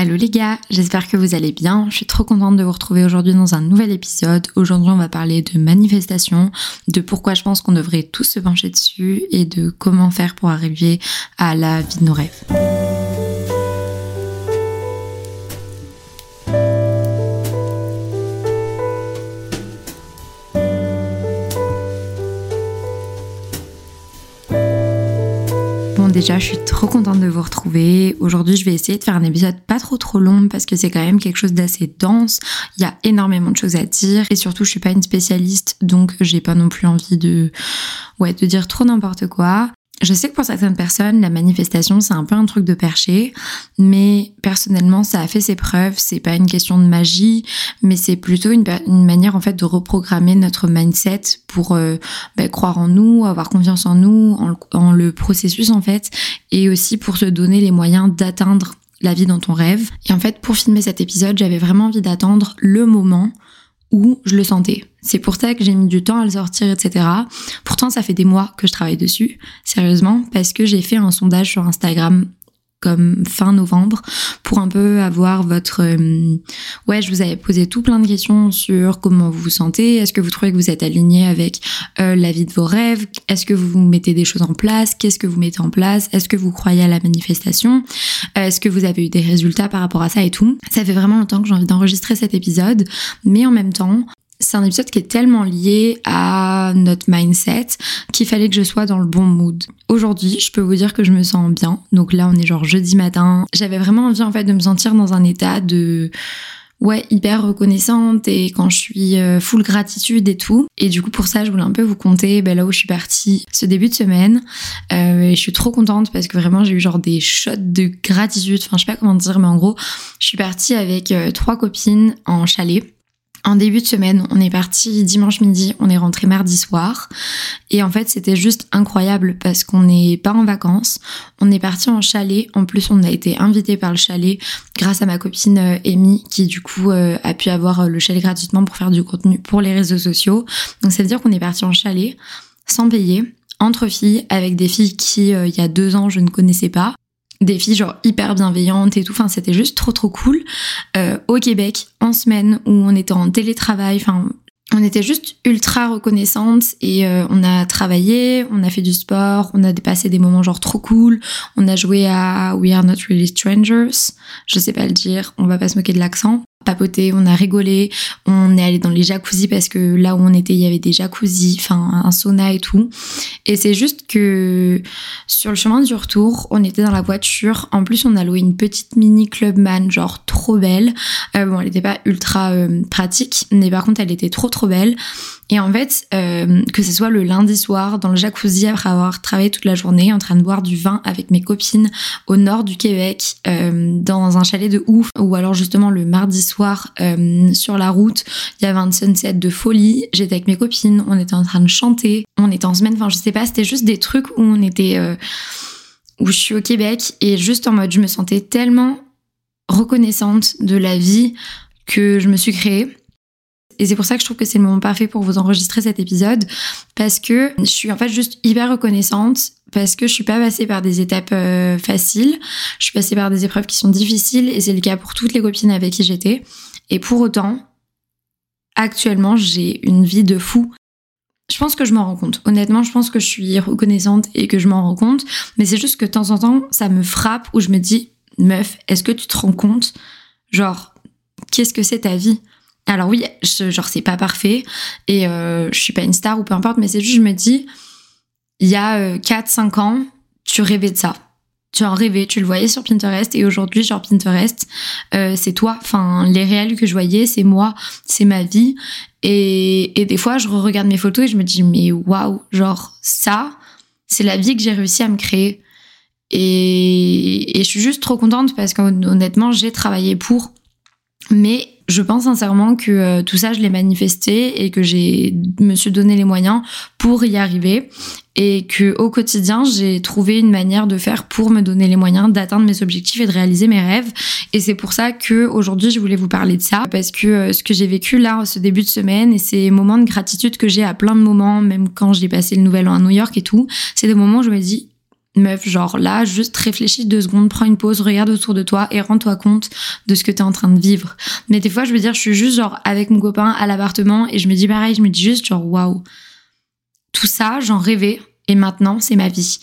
Allô les gars, j'espère que vous allez bien. Je suis trop contente de vous retrouver aujourd'hui dans un nouvel épisode. Aujourd'hui, on va parler de manifestation, de pourquoi je pense qu'on devrait tous se pencher dessus et de comment faire pour arriver à la vie de nos rêves. Déjà, je suis trop contente de vous retrouver. Aujourd'hui, je vais essayer de faire un épisode pas trop trop long parce que c'est quand même quelque chose d'assez dense. Il y a énormément de choses à dire et surtout, je suis pas une spécialiste, donc j'ai pas non plus envie de, ouais, de dire trop n'importe quoi. Je sais que pour certaines personnes, la manifestation, c'est un peu un truc de perché, mais personnellement, ça a fait ses preuves. C'est pas une question de magie, mais c'est plutôt une, manière en fait de reprogrammer notre mindset pour euh, bah, croire en nous, avoir confiance en nous, en, le processus en fait, et aussi pour se donner les moyens d'atteindre la vie dont on rêve. Et en fait, pour filmer cet épisode, j'avais vraiment envie d'attendre le moment où je le sentais. C'est pour ça que j'ai mis du temps à le sortir, etc. Pourtant, ça fait des mois que je travaille dessus, sérieusement, parce que j'ai fait un sondage sur Instagram comme fin novembre pour un peu avoir votre euh, ouais je vous avais posé tout plein de questions sur comment vous vous sentez. Est-ce que vous trouvez que vous êtes aligné avec euh, la vie de vos rêves? Est-ce que vous mettez des choses en place? Qu'est-ce que vous mettez en place? Est-ce que vous croyez à la manifestation? Euh, est-ce que vous avez eu des résultats par rapport à ça et tout? Ça fait vraiment longtemps que j'ai envie d'enregistrer cet épisode mais en même temps c'est un épisode qui est tellement lié à notre mindset qu'il fallait que je sois dans le bon mood. Aujourd'hui, je peux vous dire que je me sens bien. Donc là, on est genre jeudi matin. J'avais vraiment envie en fait de me sentir dans un état de ouais hyper reconnaissante et quand je suis euh, full gratitude et tout et du coup pour ça je voulais un peu vous compter ben, là où je suis partie ce début de semaine euh, et je suis trop contente parce que vraiment j'ai eu genre des shots de gratitude enfin je sais pas comment dire mais en gros je suis partie avec euh, trois copines en chalet en début de semaine, on est parti dimanche midi, on est rentré mardi soir. Et en fait, c'était juste incroyable parce qu'on n'est pas en vacances. On est parti en chalet. En plus, on a été invité par le chalet grâce à ma copine euh, Amy qui du coup euh, a pu avoir euh, le chalet gratuitement pour faire du contenu pour les réseaux sociaux. Donc ça veut dire qu'on est parti en chalet sans payer entre filles avec des filles qui il y a deux ans je ne connaissais pas des filles genre hyper bienveillantes et tout. Enfin, c'était juste trop trop cool. Euh, au Québec, en semaine où on était en télétravail, enfin, on était juste ultra reconnaissantes et euh, on a travaillé, on a fait du sport, on a passé des moments genre trop cool. On a joué à We Are Not Really Strangers. Je sais pas le dire, on va pas se moquer de l'accent papoté, on a rigolé, on est allé dans les jacuzzi parce que là où on était, il y avait des jacuzzi, enfin un sauna et tout. Et c'est juste que sur le chemin du retour, on était dans la voiture. En plus, on a loué une petite mini Clubman, genre trop belle. Euh, bon, elle n'était pas ultra euh, pratique, mais par contre, elle était trop trop belle. Et en fait, euh, que ce soit le lundi soir dans le jacuzzi après avoir travaillé toute la journée en train de boire du vin avec mes copines au nord du Québec, euh, dans un chalet de ouf, ou alors justement le mardi soir euh, sur la route, il y avait un sunset de folie. J'étais avec mes copines, on était en train de chanter, on était en semaine, enfin je sais pas, c'était juste des trucs où on était, où je suis au Québec. Et juste en mode je me sentais tellement reconnaissante de la vie que je me suis créée. Et c'est pour ça que je trouve que c'est le moment parfait pour vous enregistrer cet épisode. Parce que je suis en fait juste hyper reconnaissante parce que je suis pas passée par des étapes euh, faciles, je suis passée par des épreuves qui sont difficiles et c'est le cas pour toutes les copines avec qui j'étais. Et pour autant, actuellement, j'ai une vie de fou. Je pense que je m'en rends compte. Honnêtement, je pense que je suis reconnaissante et que je m'en rends compte. Mais c'est juste que de temps en temps, ça me frappe où je me dis, meuf, est-ce que tu te rends compte? Genre, qu'est-ce que c'est ta vie? Alors oui, genre c'est pas parfait et euh, je suis pas une star ou peu importe, mais c'est juste je me dis, il y a 4-5 euh, ans, tu rêvais de ça. Tu en rêvais, tu le voyais sur Pinterest et aujourd'hui, genre Pinterest, euh, c'est toi. Enfin, les réels que je voyais, c'est moi, c'est ma vie. Et, et des fois, je regarde mes photos et je me dis, mais waouh, genre ça, c'est la vie que j'ai réussi à me créer. Et je suis juste trop contente parce qu'honnêtement, j'ai travaillé pour. Mais je pense sincèrement que euh, tout ça, je l'ai manifesté et que j'ai me suis donné les moyens pour y arriver et que au quotidien, j'ai trouvé une manière de faire pour me donner les moyens d'atteindre mes objectifs et de réaliser mes rêves. Et c'est pour ça que aujourd'hui, je voulais vous parler de ça parce que euh, ce que j'ai vécu là, ce début de semaine et ces moments de gratitude que j'ai à plein de moments, même quand j'ai passé le nouvel an à New York et tout, c'est des moments où je me dis meuf, genre là, juste réfléchis deux secondes, prends une pause, regarde autour de toi et rends-toi compte de ce que t'es en train de vivre. Mais des fois, je veux dire, je suis juste genre avec mon copain à l'appartement et je me dis pareil, je me dis juste genre waouh. Tout ça, j'en rêvais et maintenant, c'est ma vie.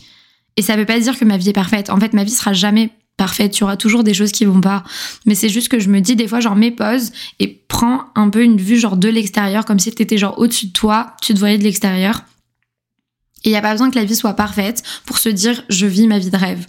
Et ça veut pas dire que ma vie est parfaite. En fait, ma vie sera jamais parfaite. Tu auras toujours des choses qui vont pas. Mais c'est juste que je me dis des fois, genre, mets pause et prends un peu une vue, genre, de l'extérieur, comme si t'étais, genre, au-dessus de toi, tu te voyais de l'extérieur. Et il n'y a pas besoin que la vie soit parfaite pour se dire, je vis ma vie de rêve.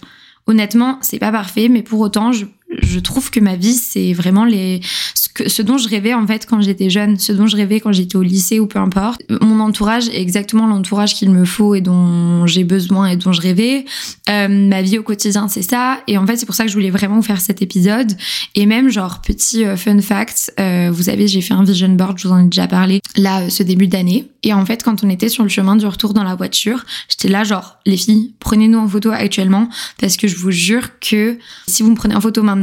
Honnêtement, c'est pas parfait, mais pour autant, je je trouve que ma vie, c'est vraiment les ce, que, ce dont je rêvais en fait quand j'étais jeune, ce dont je rêvais quand j'étais au lycée ou peu importe. Mon entourage est exactement l'entourage qu'il me faut et dont j'ai besoin et dont je rêvais. Euh, ma vie au quotidien, c'est ça. Et en fait, c'est pour ça que je voulais vraiment faire cet épisode. Et même genre petit euh, fun fact, euh, vous savez, j'ai fait un vision board, je vous en ai déjà parlé là euh, ce début d'année. Et en fait, quand on était sur le chemin du retour dans la voiture, j'étais là genre les filles, prenez-nous en photo actuellement parce que je vous jure que si vous me prenez en photo maintenant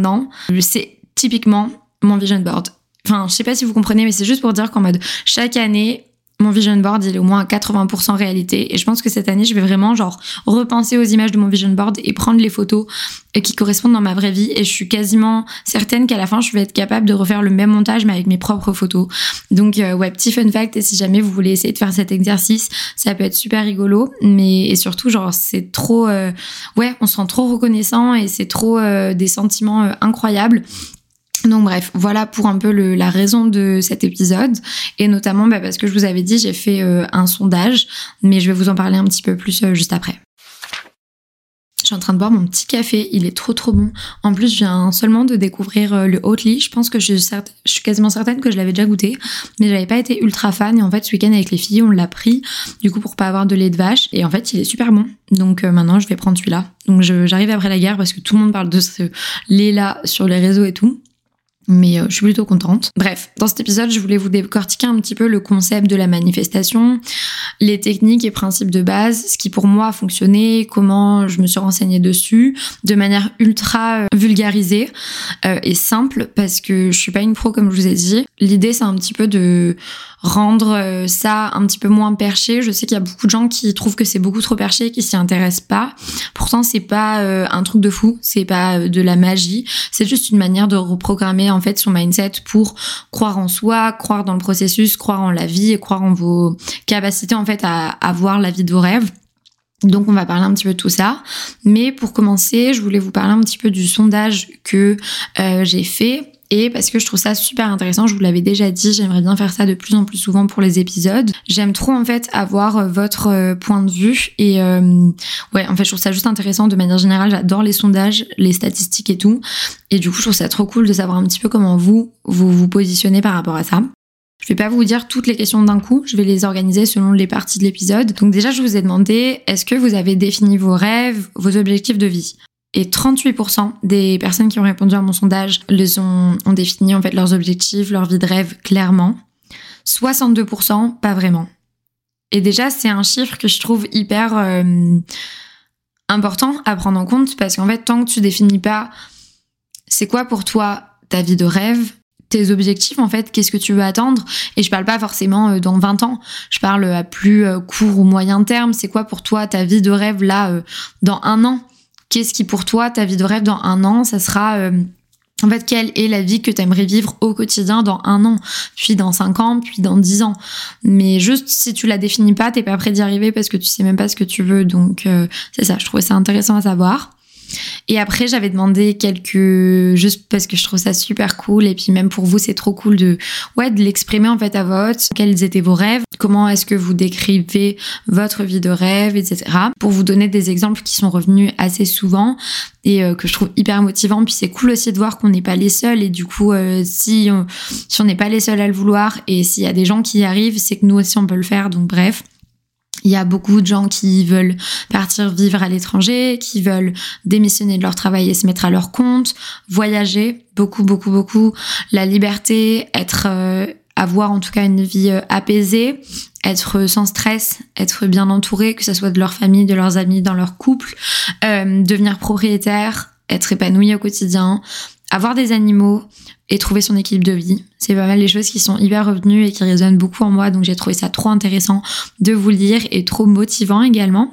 c'est typiquement mon vision board. Enfin, je sais pas si vous comprenez, mais c'est juste pour dire qu'en mode chaque année, mon vision board, il est au moins à 80% réalité. Et je pense que cette année, je vais vraiment, genre, repenser aux images de mon vision board et prendre les photos qui correspondent dans ma vraie vie. Et je suis quasiment certaine qu'à la fin, je vais être capable de refaire le même montage, mais avec mes propres photos. Donc, euh, ouais, petit fun fact. Et si jamais vous voulez essayer de faire cet exercice, ça peut être super rigolo. Mais, et surtout, genre, c'est trop, euh, ouais, on se sent trop reconnaissant et c'est trop euh, des sentiments incroyables. Donc bref, voilà pour un peu la raison de cet épisode et notamment bah, parce que je vous avais dit j'ai fait euh, un sondage, mais je vais vous en parler un petit peu plus euh, juste après. Je suis en train de boire mon petit café, il est trop trop bon. En plus, je viens seulement de découvrir euh, le Oatly. Je pense que je, je, suis quasiment certaine que je l'avais déjà goûté, mais j'avais pas été ultra fan. Et en fait, ce week-end avec les filles, on l'a pris du coup pour pas avoir de lait de vache. Et en fait, il est super bon. Donc maintenant, je vais prendre celui-là. Donc j'arrive après la guerre parce que tout le monde parle de ce lait-là sur les réseaux et tout mais euh, je suis plutôt contente. Bref, dans cet épisode, je voulais vous décortiquer un petit peu le concept de la manifestation, les techniques et principes de base, ce qui pour moi a fonctionné, comment je me suis renseignée dessus, de manière ultra euh, vulgarisée euh, et simple, parce que je suis pas une pro comme je vous ai dit. L'idée, c'est un petit peu de rendre euh, ça un petit peu moins perché. Je sais qu'il y a beaucoup de gens qui trouvent que c'est beaucoup trop perché et qui s'y intéressent pas. Pourtant, c'est pas euh, un truc de fou, c'est pas euh, de la magie. C'est juste une manière de reprogrammer en fait son mindset pour croire en soi, croire dans le processus, croire en la vie et croire en vos capacités en fait à avoir la vie de vos rêves. Donc on va parler un petit peu de tout ça. Mais pour commencer, je voulais vous parler un petit peu du sondage que j'ai fait et parce que je trouve ça super intéressant, je vous l'avais déjà dit, j'aimerais bien faire ça de plus en plus souvent pour les épisodes. J'aime trop en fait avoir euh, votre euh, point de vue et euh, ouais, en fait je trouve ça juste intéressant de manière générale, j'adore les sondages, les statistiques et tout. Et du coup je trouve ça trop cool de savoir un petit peu comment vous vous vous positionnez par rapport à ça. Je vais pas vous dire toutes les questions d'un coup, je vais les organiser selon les parties de l'épisode. Donc déjà, je vous ai demandé, est-ce que vous avez défini vos rêves, vos objectifs de vie? Et 38% des personnes qui ont répondu à mon sondage les ont, ont défini en fait leurs objectifs, leur vie de rêve clairement. 62% pas vraiment. Et déjà, c'est un chiffre que je trouve hyper euh, important à prendre en compte parce qu'en fait, tant que tu définis pas c'est quoi pour toi ta vie de rêve, tes objectifs en fait, qu'est-ce que tu veux attendre Et je parle pas forcément euh, dans 20 ans, je parle à plus euh, court ou moyen terme, c'est quoi pour toi ta vie de rêve là dans un an? Qu'est-ce qui pour toi, ta vie de rêve dans un an, ça sera... Euh, en fait, quelle est la vie que tu aimerais vivre au quotidien dans un an, puis dans cinq ans, puis dans dix ans. Mais juste, si tu la définis pas, t'es pas prêt d'y arriver parce que tu sais même pas ce que tu veux. Donc, euh, c'est ça, je trouvais ça intéressant à savoir. Et après, j'avais demandé quelques, juste parce que je trouve ça super cool. Et puis même pour vous, c'est trop cool de, ouais, de l'exprimer en fait à vote. Quels étaient vos rêves? Comment est-ce que vous décrivez votre vie de rêve, etc. Pour vous donner des exemples qui sont revenus assez souvent et euh, que je trouve hyper motivant. Puis c'est cool aussi de voir qu'on n'est pas les seuls. Et du coup, euh, si on, si on n'est pas les seuls à le vouloir et s'il y a des gens qui y arrivent, c'est que nous aussi on peut le faire. Donc bref. Il y a beaucoup de gens qui veulent partir vivre à l'étranger, qui veulent démissionner de leur travail et se mettre à leur compte, voyager, beaucoup, beaucoup, beaucoup. La liberté, être, euh, avoir en tout cas une vie euh, apaisée, être sans stress, être bien entouré, que ce soit de leur famille, de leurs amis, dans leur couple, euh, devenir propriétaire, être épanoui au quotidien, avoir des animaux et trouver son équilibre de vie. C'est pas mal les choses qui sont hyper revenues et qui résonnent beaucoup en moi, donc j'ai trouvé ça trop intéressant de vous lire et trop motivant également.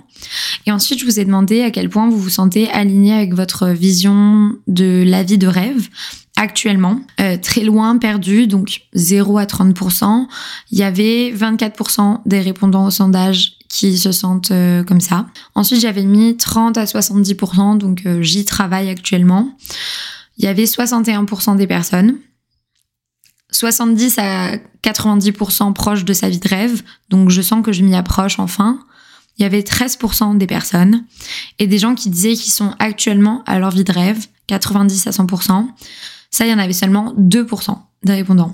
Et ensuite, je vous ai demandé à quel point vous vous sentez aligné avec votre vision de la vie de rêve actuellement, euh, très loin, perdu, donc 0 à 30%. Il y avait 24% des répondants au sondage qui se sentent euh, comme ça. Ensuite, j'avais mis 30 à 70%, donc euh, j'y travaille actuellement. Il y avait 61% des personnes. 70 à 90% proches de sa vie de rêve, donc je sens que je m'y approche enfin. Il y avait 13% des personnes et des gens qui disaient qu'ils sont actuellement à leur vie de rêve, 90 à 100%. Ça, il y en avait seulement 2% des répondants.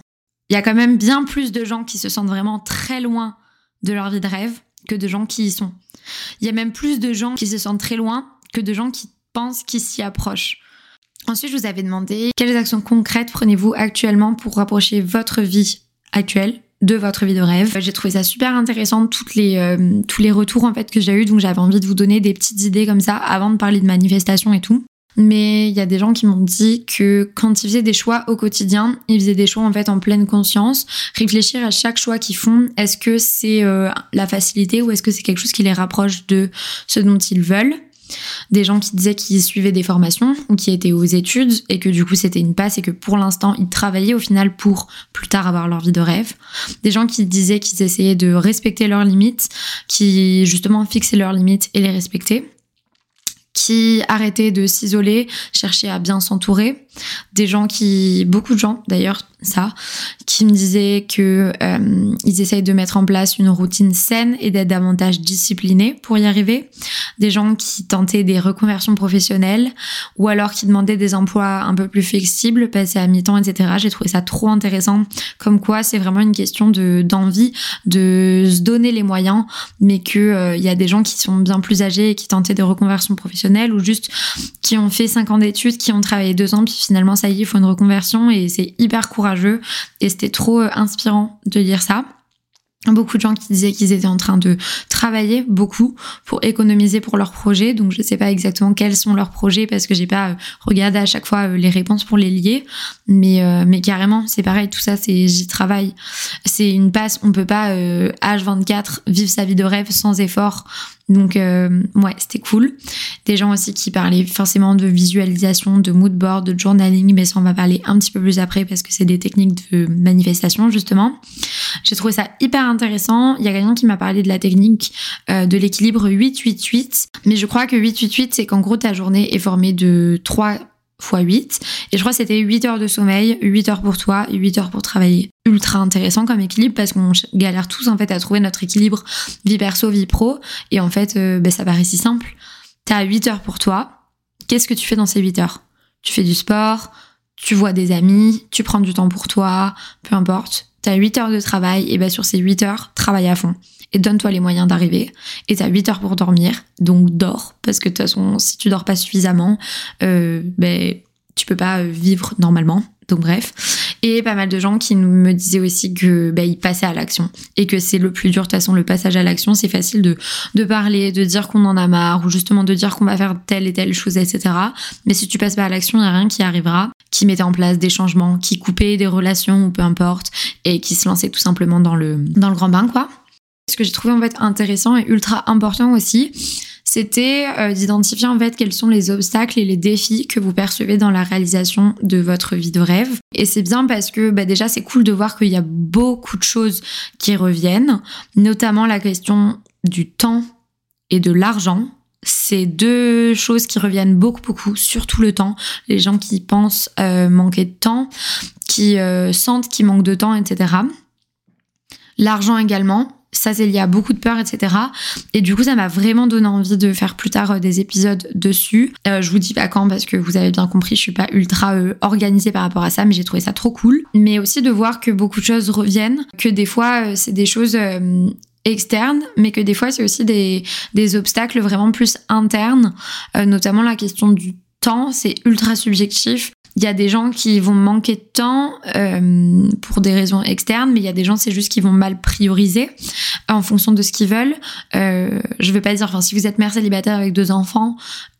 Il y a quand même bien plus de gens qui se sentent vraiment très loin de leur vie de rêve que de gens qui y sont. Il y a même plus de gens qui se sentent très loin que de gens qui pensent qu'ils s'y approchent. Ensuite, je vous avais demandé quelles actions concrètes prenez-vous actuellement pour rapprocher votre vie actuelle de votre vie de rêve. J'ai trouvé ça super intéressant toutes les euh, tous les retours en fait que j'ai eu donc j'avais envie de vous donner des petites idées comme ça avant de parler de manifestation et tout. Mais il y a des gens qui m'ont dit que quand ils faisaient des choix au quotidien, ils faisaient des choix en fait en pleine conscience, réfléchir à chaque choix qu'ils font. Est-ce que c'est euh, la facilité ou est-ce que c'est quelque chose qui les rapproche de ce dont ils veulent? Des gens qui disaient qu'ils suivaient des formations ou qui étaient aux études et que du coup c'était une passe et que pour l'instant ils travaillaient au final pour plus tard avoir leur vie de rêve. Des gens qui disaient qu'ils essayaient de respecter leurs limites, qui justement fixaient leurs limites et les respectaient qui arrêtaient de s'isoler, cherchaient à bien s'entourer, des gens qui, beaucoup de gens d'ailleurs, ça, qui me disaient que euh, ils essayent de mettre en place une routine saine et d'être davantage disciplinés pour y arriver. Des gens qui tentaient des reconversions professionnelles ou alors qui demandaient des emplois un peu plus flexibles, passer à mi-temps, etc. J'ai trouvé ça trop intéressant. Comme quoi, c'est vraiment une question de d'envie, de se donner les moyens, mais que euh, il y a des gens qui sont bien plus âgés et qui tentaient des reconversions professionnelles ou juste qui ont fait cinq ans d'études, qui ont travaillé deux ans, puis finalement ça y est, il faut une reconversion et c'est hyper courageux et c'était trop euh, inspirant de lire ça beaucoup de gens qui disaient qu'ils étaient en train de travailler beaucoup pour économiser pour leurs projets. Donc je sais pas exactement quels sont leurs projets parce que j'ai pas euh, regardé à chaque fois euh, les réponses pour les lier. Mais mais carrément, c'est pareil, tout ça c'est j'y travaille. C'est une passe, on peut pas H24 vivre sa vie de rêve sans effort donc euh, ouais, c'était cool. Des gens aussi qui parlaient forcément de visualisation, de mood board, de journaling, mais ça on va parler un petit peu plus après parce que c'est des techniques de manifestation justement. J'ai trouvé ça hyper intéressant. Il y a quelqu'un qui m'a parlé de la technique euh, de l'équilibre 8-8-8, mais je crois que 8-8-8 c'est qu'en gros ta journée est formée de trois x 8. Et je crois que c'était 8 heures de sommeil, 8 heures pour toi et 8 heures pour travailler. Ultra intéressant comme équilibre parce qu'on galère tous en fait à trouver notre équilibre vie perso, vie pro. Et en fait, euh, ben, ça paraît si simple. T'as 8 heures pour toi. Qu'est-ce que tu fais dans ces 8 heures? Tu fais du sport, tu vois des amis, tu prends du temps pour toi, peu importe. T'as 8 heures de travail, et ben sur ces 8 heures, travaille à fond et donne-toi les moyens d'arriver. Et t'as 8 heures pour dormir, donc dors, parce que de toute façon, si tu dors pas suffisamment, euh, ben, tu peux pas euh, vivre normalement. Donc bref. Et pas mal de gens qui me disaient aussi que bah, ils passaient à l'action et que c'est le plus dur. De toute façon, le passage à l'action, c'est facile de, de parler, de dire qu'on en a marre ou justement de dire qu'on va faire telle et telle chose, etc. Mais si tu passes pas à l'action, il n'y a rien qui arrivera, qui mettait en place des changements, qui coupait des relations ou peu importe et qui se lançait tout simplement dans le, dans le grand bain, quoi. Ce que j'ai trouvé en fait intéressant et ultra important aussi, c'était euh, d'identifier en fait quels sont les obstacles et les défis que vous percevez dans la réalisation de votre vie de rêve. Et c'est bien parce que bah, déjà c'est cool de voir qu'il y a beaucoup de choses qui reviennent, notamment la question du temps et de l'argent. C'est deux choses qui reviennent beaucoup beaucoup, surtout le temps. Les gens qui pensent euh, manquer de temps, qui euh, sentent qu'ils manquent de temps, etc. L'argent également, ça c'est lié à beaucoup de peur, etc. Et du coup, ça m'a vraiment donné envie de faire plus tard euh, des épisodes dessus. Euh, je vous dis pas quand parce que vous avez bien compris, je suis pas ultra euh, organisée par rapport à ça, mais j'ai trouvé ça trop cool. Mais aussi de voir que beaucoup de choses reviennent, que des fois c'est des choses externes, mais que des fois c'est aussi des, des obstacles vraiment plus internes, notamment la question du temps, c'est ultra subjectif. Il y a des gens qui vont manquer de temps euh, pour des raisons externes, mais il y a des gens, c'est juste qu'ils vont mal prioriser en fonction de ce qu'ils veulent. Euh, je vais pas dire, enfin, si vous êtes mère célibataire avec deux enfants,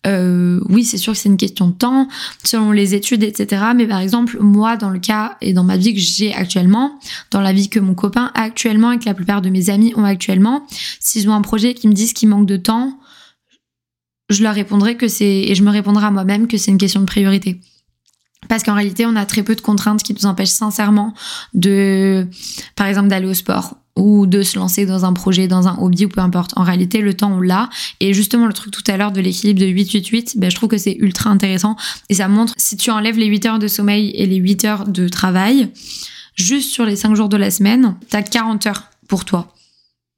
euh, oui, c'est sûr que c'est une question de temps, selon les études, etc. Mais par exemple, moi, dans le cas et dans ma vie que j'ai actuellement, dans la vie que mon copain actuellement et que la plupart de mes amis ont actuellement, s'ils ont un projet qui me disent qu'il manque de temps, je leur répondrai que c'est, et je me répondrai à moi-même que c'est une question de priorité. Parce qu'en réalité, on a très peu de contraintes qui nous empêchent sincèrement de, par exemple, d'aller au sport ou de se lancer dans un projet, dans un hobby ou peu importe. En réalité, le temps, on l'a. Et justement, le truc tout à l'heure de l'équilibre de 8-8-8, ben, je trouve que c'est ultra intéressant. Et ça montre, si tu enlèves les 8 heures de sommeil et les 8 heures de travail, juste sur les 5 jours de la semaine, t'as 40 heures pour toi.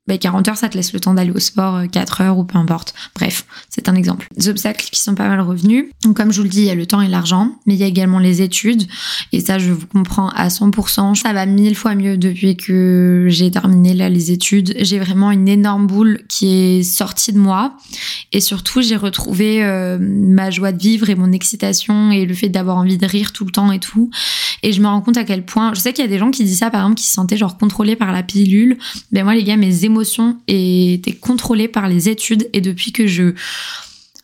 40 bah, heures, ça te laisse le temps d'aller au sport, 4 euh, heures ou peu importe. Bref, c'est un exemple. Des obstacles qui sont pas mal revenus. Donc, comme je vous le dis, il y a le temps et l'argent, mais il y a également les études. Et ça, je vous comprends à 100%. Ça va mille fois mieux depuis que j'ai terminé les études. J'ai vraiment une énorme boule qui est sortie de moi. Et surtout, j'ai retrouvé euh, ma joie de vivre et mon excitation et le fait d'avoir envie de rire tout le temps et tout. Et je me rends compte à quel point, je sais qu'il y a des gens qui disent ça, par exemple, qui se sentaient genre contrôlés par la pilule. Ben moi, les gars, mes émotions et était contrôlée par les études et depuis que je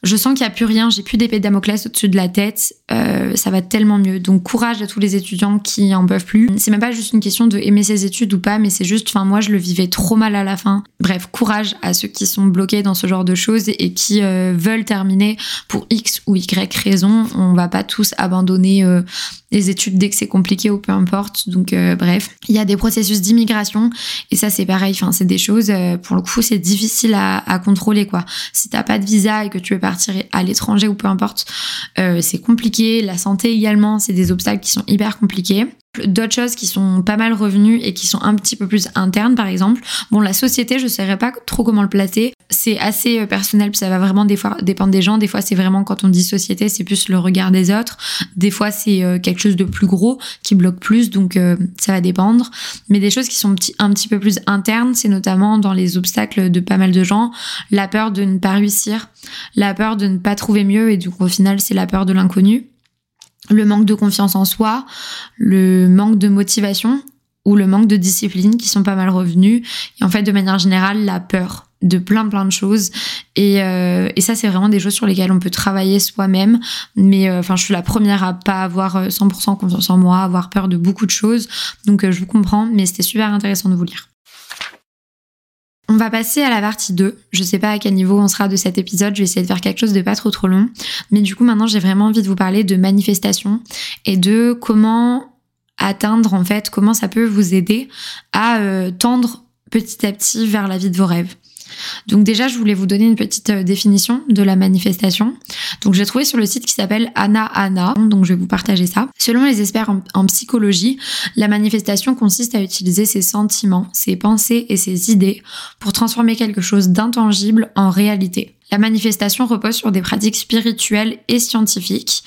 je sens qu'il n'y a plus rien, j'ai plus d'épée de Damoclès au-dessus de la tête, euh, ça va tellement mieux. Donc courage à tous les étudiants qui en peuvent plus. C'est même pas juste une question de aimer ses études ou pas, mais c'est juste, enfin moi je le vivais trop mal à la fin. Bref, courage à ceux qui sont bloqués dans ce genre de choses et qui euh, veulent terminer pour X ou Y raison. On va pas tous abandonner euh, les études dès que c'est compliqué ou peu importe. Donc bref, il y a des processus d'immigration et ça c'est pareil. Enfin c'est des choses pour le coup c'est difficile à, à, contrôler quoi. Si t'as pas de visa et que tu veux partir à l'étranger ou peu importe, euh, c'est compliqué. La santé également, c'est des obstacles qui sont hyper compliqués. D'autres choses qui sont pas mal revenues et qui sont un petit peu plus internes, par exemple. Bon, la société, je saurais pas trop comment le placer. C'est assez euh, personnel, ça va vraiment des fois dépendre des gens. Des fois, c'est vraiment quand on dit société, c'est plus le regard des autres. Des fois, c'est euh, quelque chose de plus gros qui bloque plus, donc ça va dépendre. Mais des choses qui sont un petit peu plus internes, c'est notamment dans les obstacles de pas mal de gens, la peur de ne pas réussir, la peur de ne pas trouver mieux, et donc au final, c'est la peur de l'inconnu le manque de confiance en soi, le manque de motivation ou le manque de discipline qui sont pas mal revenus. Et en fait, de manière générale, la peur de plein plein de choses. Et, euh, et ça c'est vraiment des choses sur lesquelles on peut travailler soi-même. Mais euh, enfin je suis la première à pas avoir 100% euh, confiance en moi avoir peur de beaucoup de choses. Donc je vous comprends mais c'était super intéressant de vous lire on va passer à la partie 2. Je sais pas à quel niveau on sera de cet épisode, je vais essayer de faire quelque chose de pas trop trop long. Mais du coup maintenant j'ai vraiment envie de vous parler de manifestation et de comment atteindre en fait, comment ça peut vous aider à euh, tendre petit à petit vers la vie de vos rêves. Donc déjà, je voulais vous donner une petite euh, définition de la manifestation. Donc j'ai trouvé sur le site qui s'appelle Anna Anna, donc je vais vous partager ça. Selon les experts en, psychologie, la manifestation consiste à utiliser ses sentiments, ses pensées et ses idées pour transformer quelque chose d'intangible en réalité. La manifestation repose sur des pratiques spirituelles et scientifiques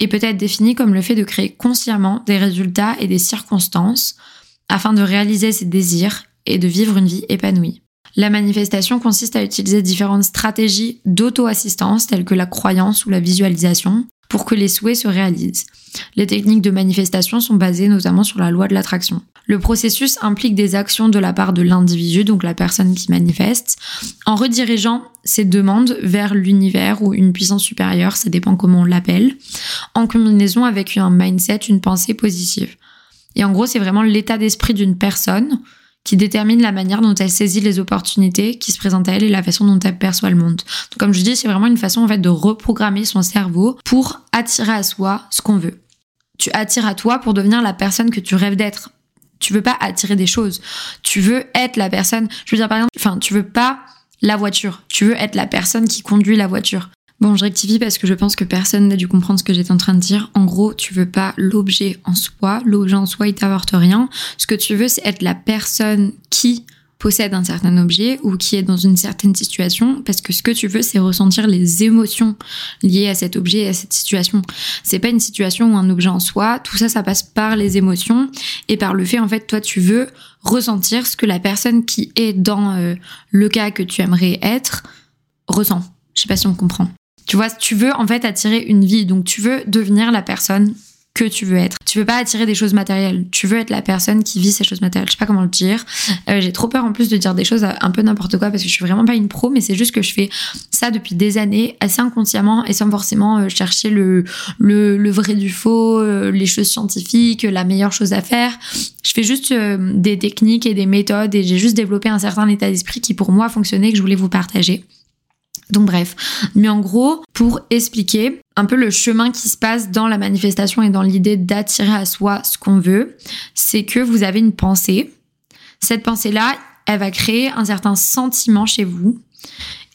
et peut être définie comme le fait de créer consciemment des résultats et des circonstances afin de réaliser ses désirs et de vivre une vie épanouie. La manifestation consiste à utiliser différentes stratégies d'auto-assistance telles que la croyance ou la visualisation pour que les souhaits se réalisent. Les techniques de manifestation sont basées notamment sur la loi de l'attraction. Le processus implique des actions de la part de l'individu, donc la personne qui manifeste, en redirigeant ses demandes vers l'univers ou une puissance supérieure, ça dépend comment on l'appelle, en combinaison avec un mindset, une pensée positive. Et en gros, c'est vraiment l'état d'esprit d'une personne qui détermine la manière dont elle saisit les opportunités qui se présentent à elle et la façon dont elle perçoit le monde. Donc, comme je dis, c'est vraiment une façon en fait de reprogrammer son cerveau pour attirer à soi ce qu'on veut. Tu attires à toi pour devenir la personne que tu rêves d'être. Tu veux pas attirer des choses. Tu veux être la personne. Je veux dire par exemple, enfin, tu veux pas la voiture. Tu veux être la personne qui conduit la voiture. Bon, je rectifie parce que je pense que personne n'a dû comprendre ce que j'étais en train de dire. En gros, tu veux pas l'objet en soi. L'objet en soi, il t'apporte rien. Ce que tu veux, c'est être la personne qui possède un certain objet ou qui est dans une certaine situation parce que ce que tu veux c'est ressentir les émotions liées à cet objet et à cette situation. C'est pas une situation ou un objet en soi, tout ça ça passe par les émotions et par le fait en fait toi tu veux ressentir ce que la personne qui est dans euh, le cas que tu aimerais être ressent. Je sais pas si on comprend. Tu vois, tu veux en fait attirer une vie, donc tu veux devenir la personne que tu veux être. Tu veux pas attirer des choses matérielles. Tu veux être la personne qui vit ces choses matérielles. Je sais pas comment le dire. Euh, j'ai trop peur en plus de dire des choses un peu n'importe quoi parce que je suis vraiment pas une pro, mais c'est juste que je fais ça depuis des années assez inconsciemment et sans forcément euh, chercher le, le, le, vrai du faux, euh, les choses scientifiques, la meilleure chose à faire. Je fais juste des techniques et des méthodes et j'ai juste développé un certain état d'esprit qui pour moi fonctionnait et que je voulais vous partager. Donc bref, mais en gros, pour expliquer un peu le chemin qui se passe dans la manifestation et dans l'idée d'attirer à soi ce qu'on veut, c'est que vous avez une pensée. Cette pensée-là, elle va créer un certain sentiment chez vous.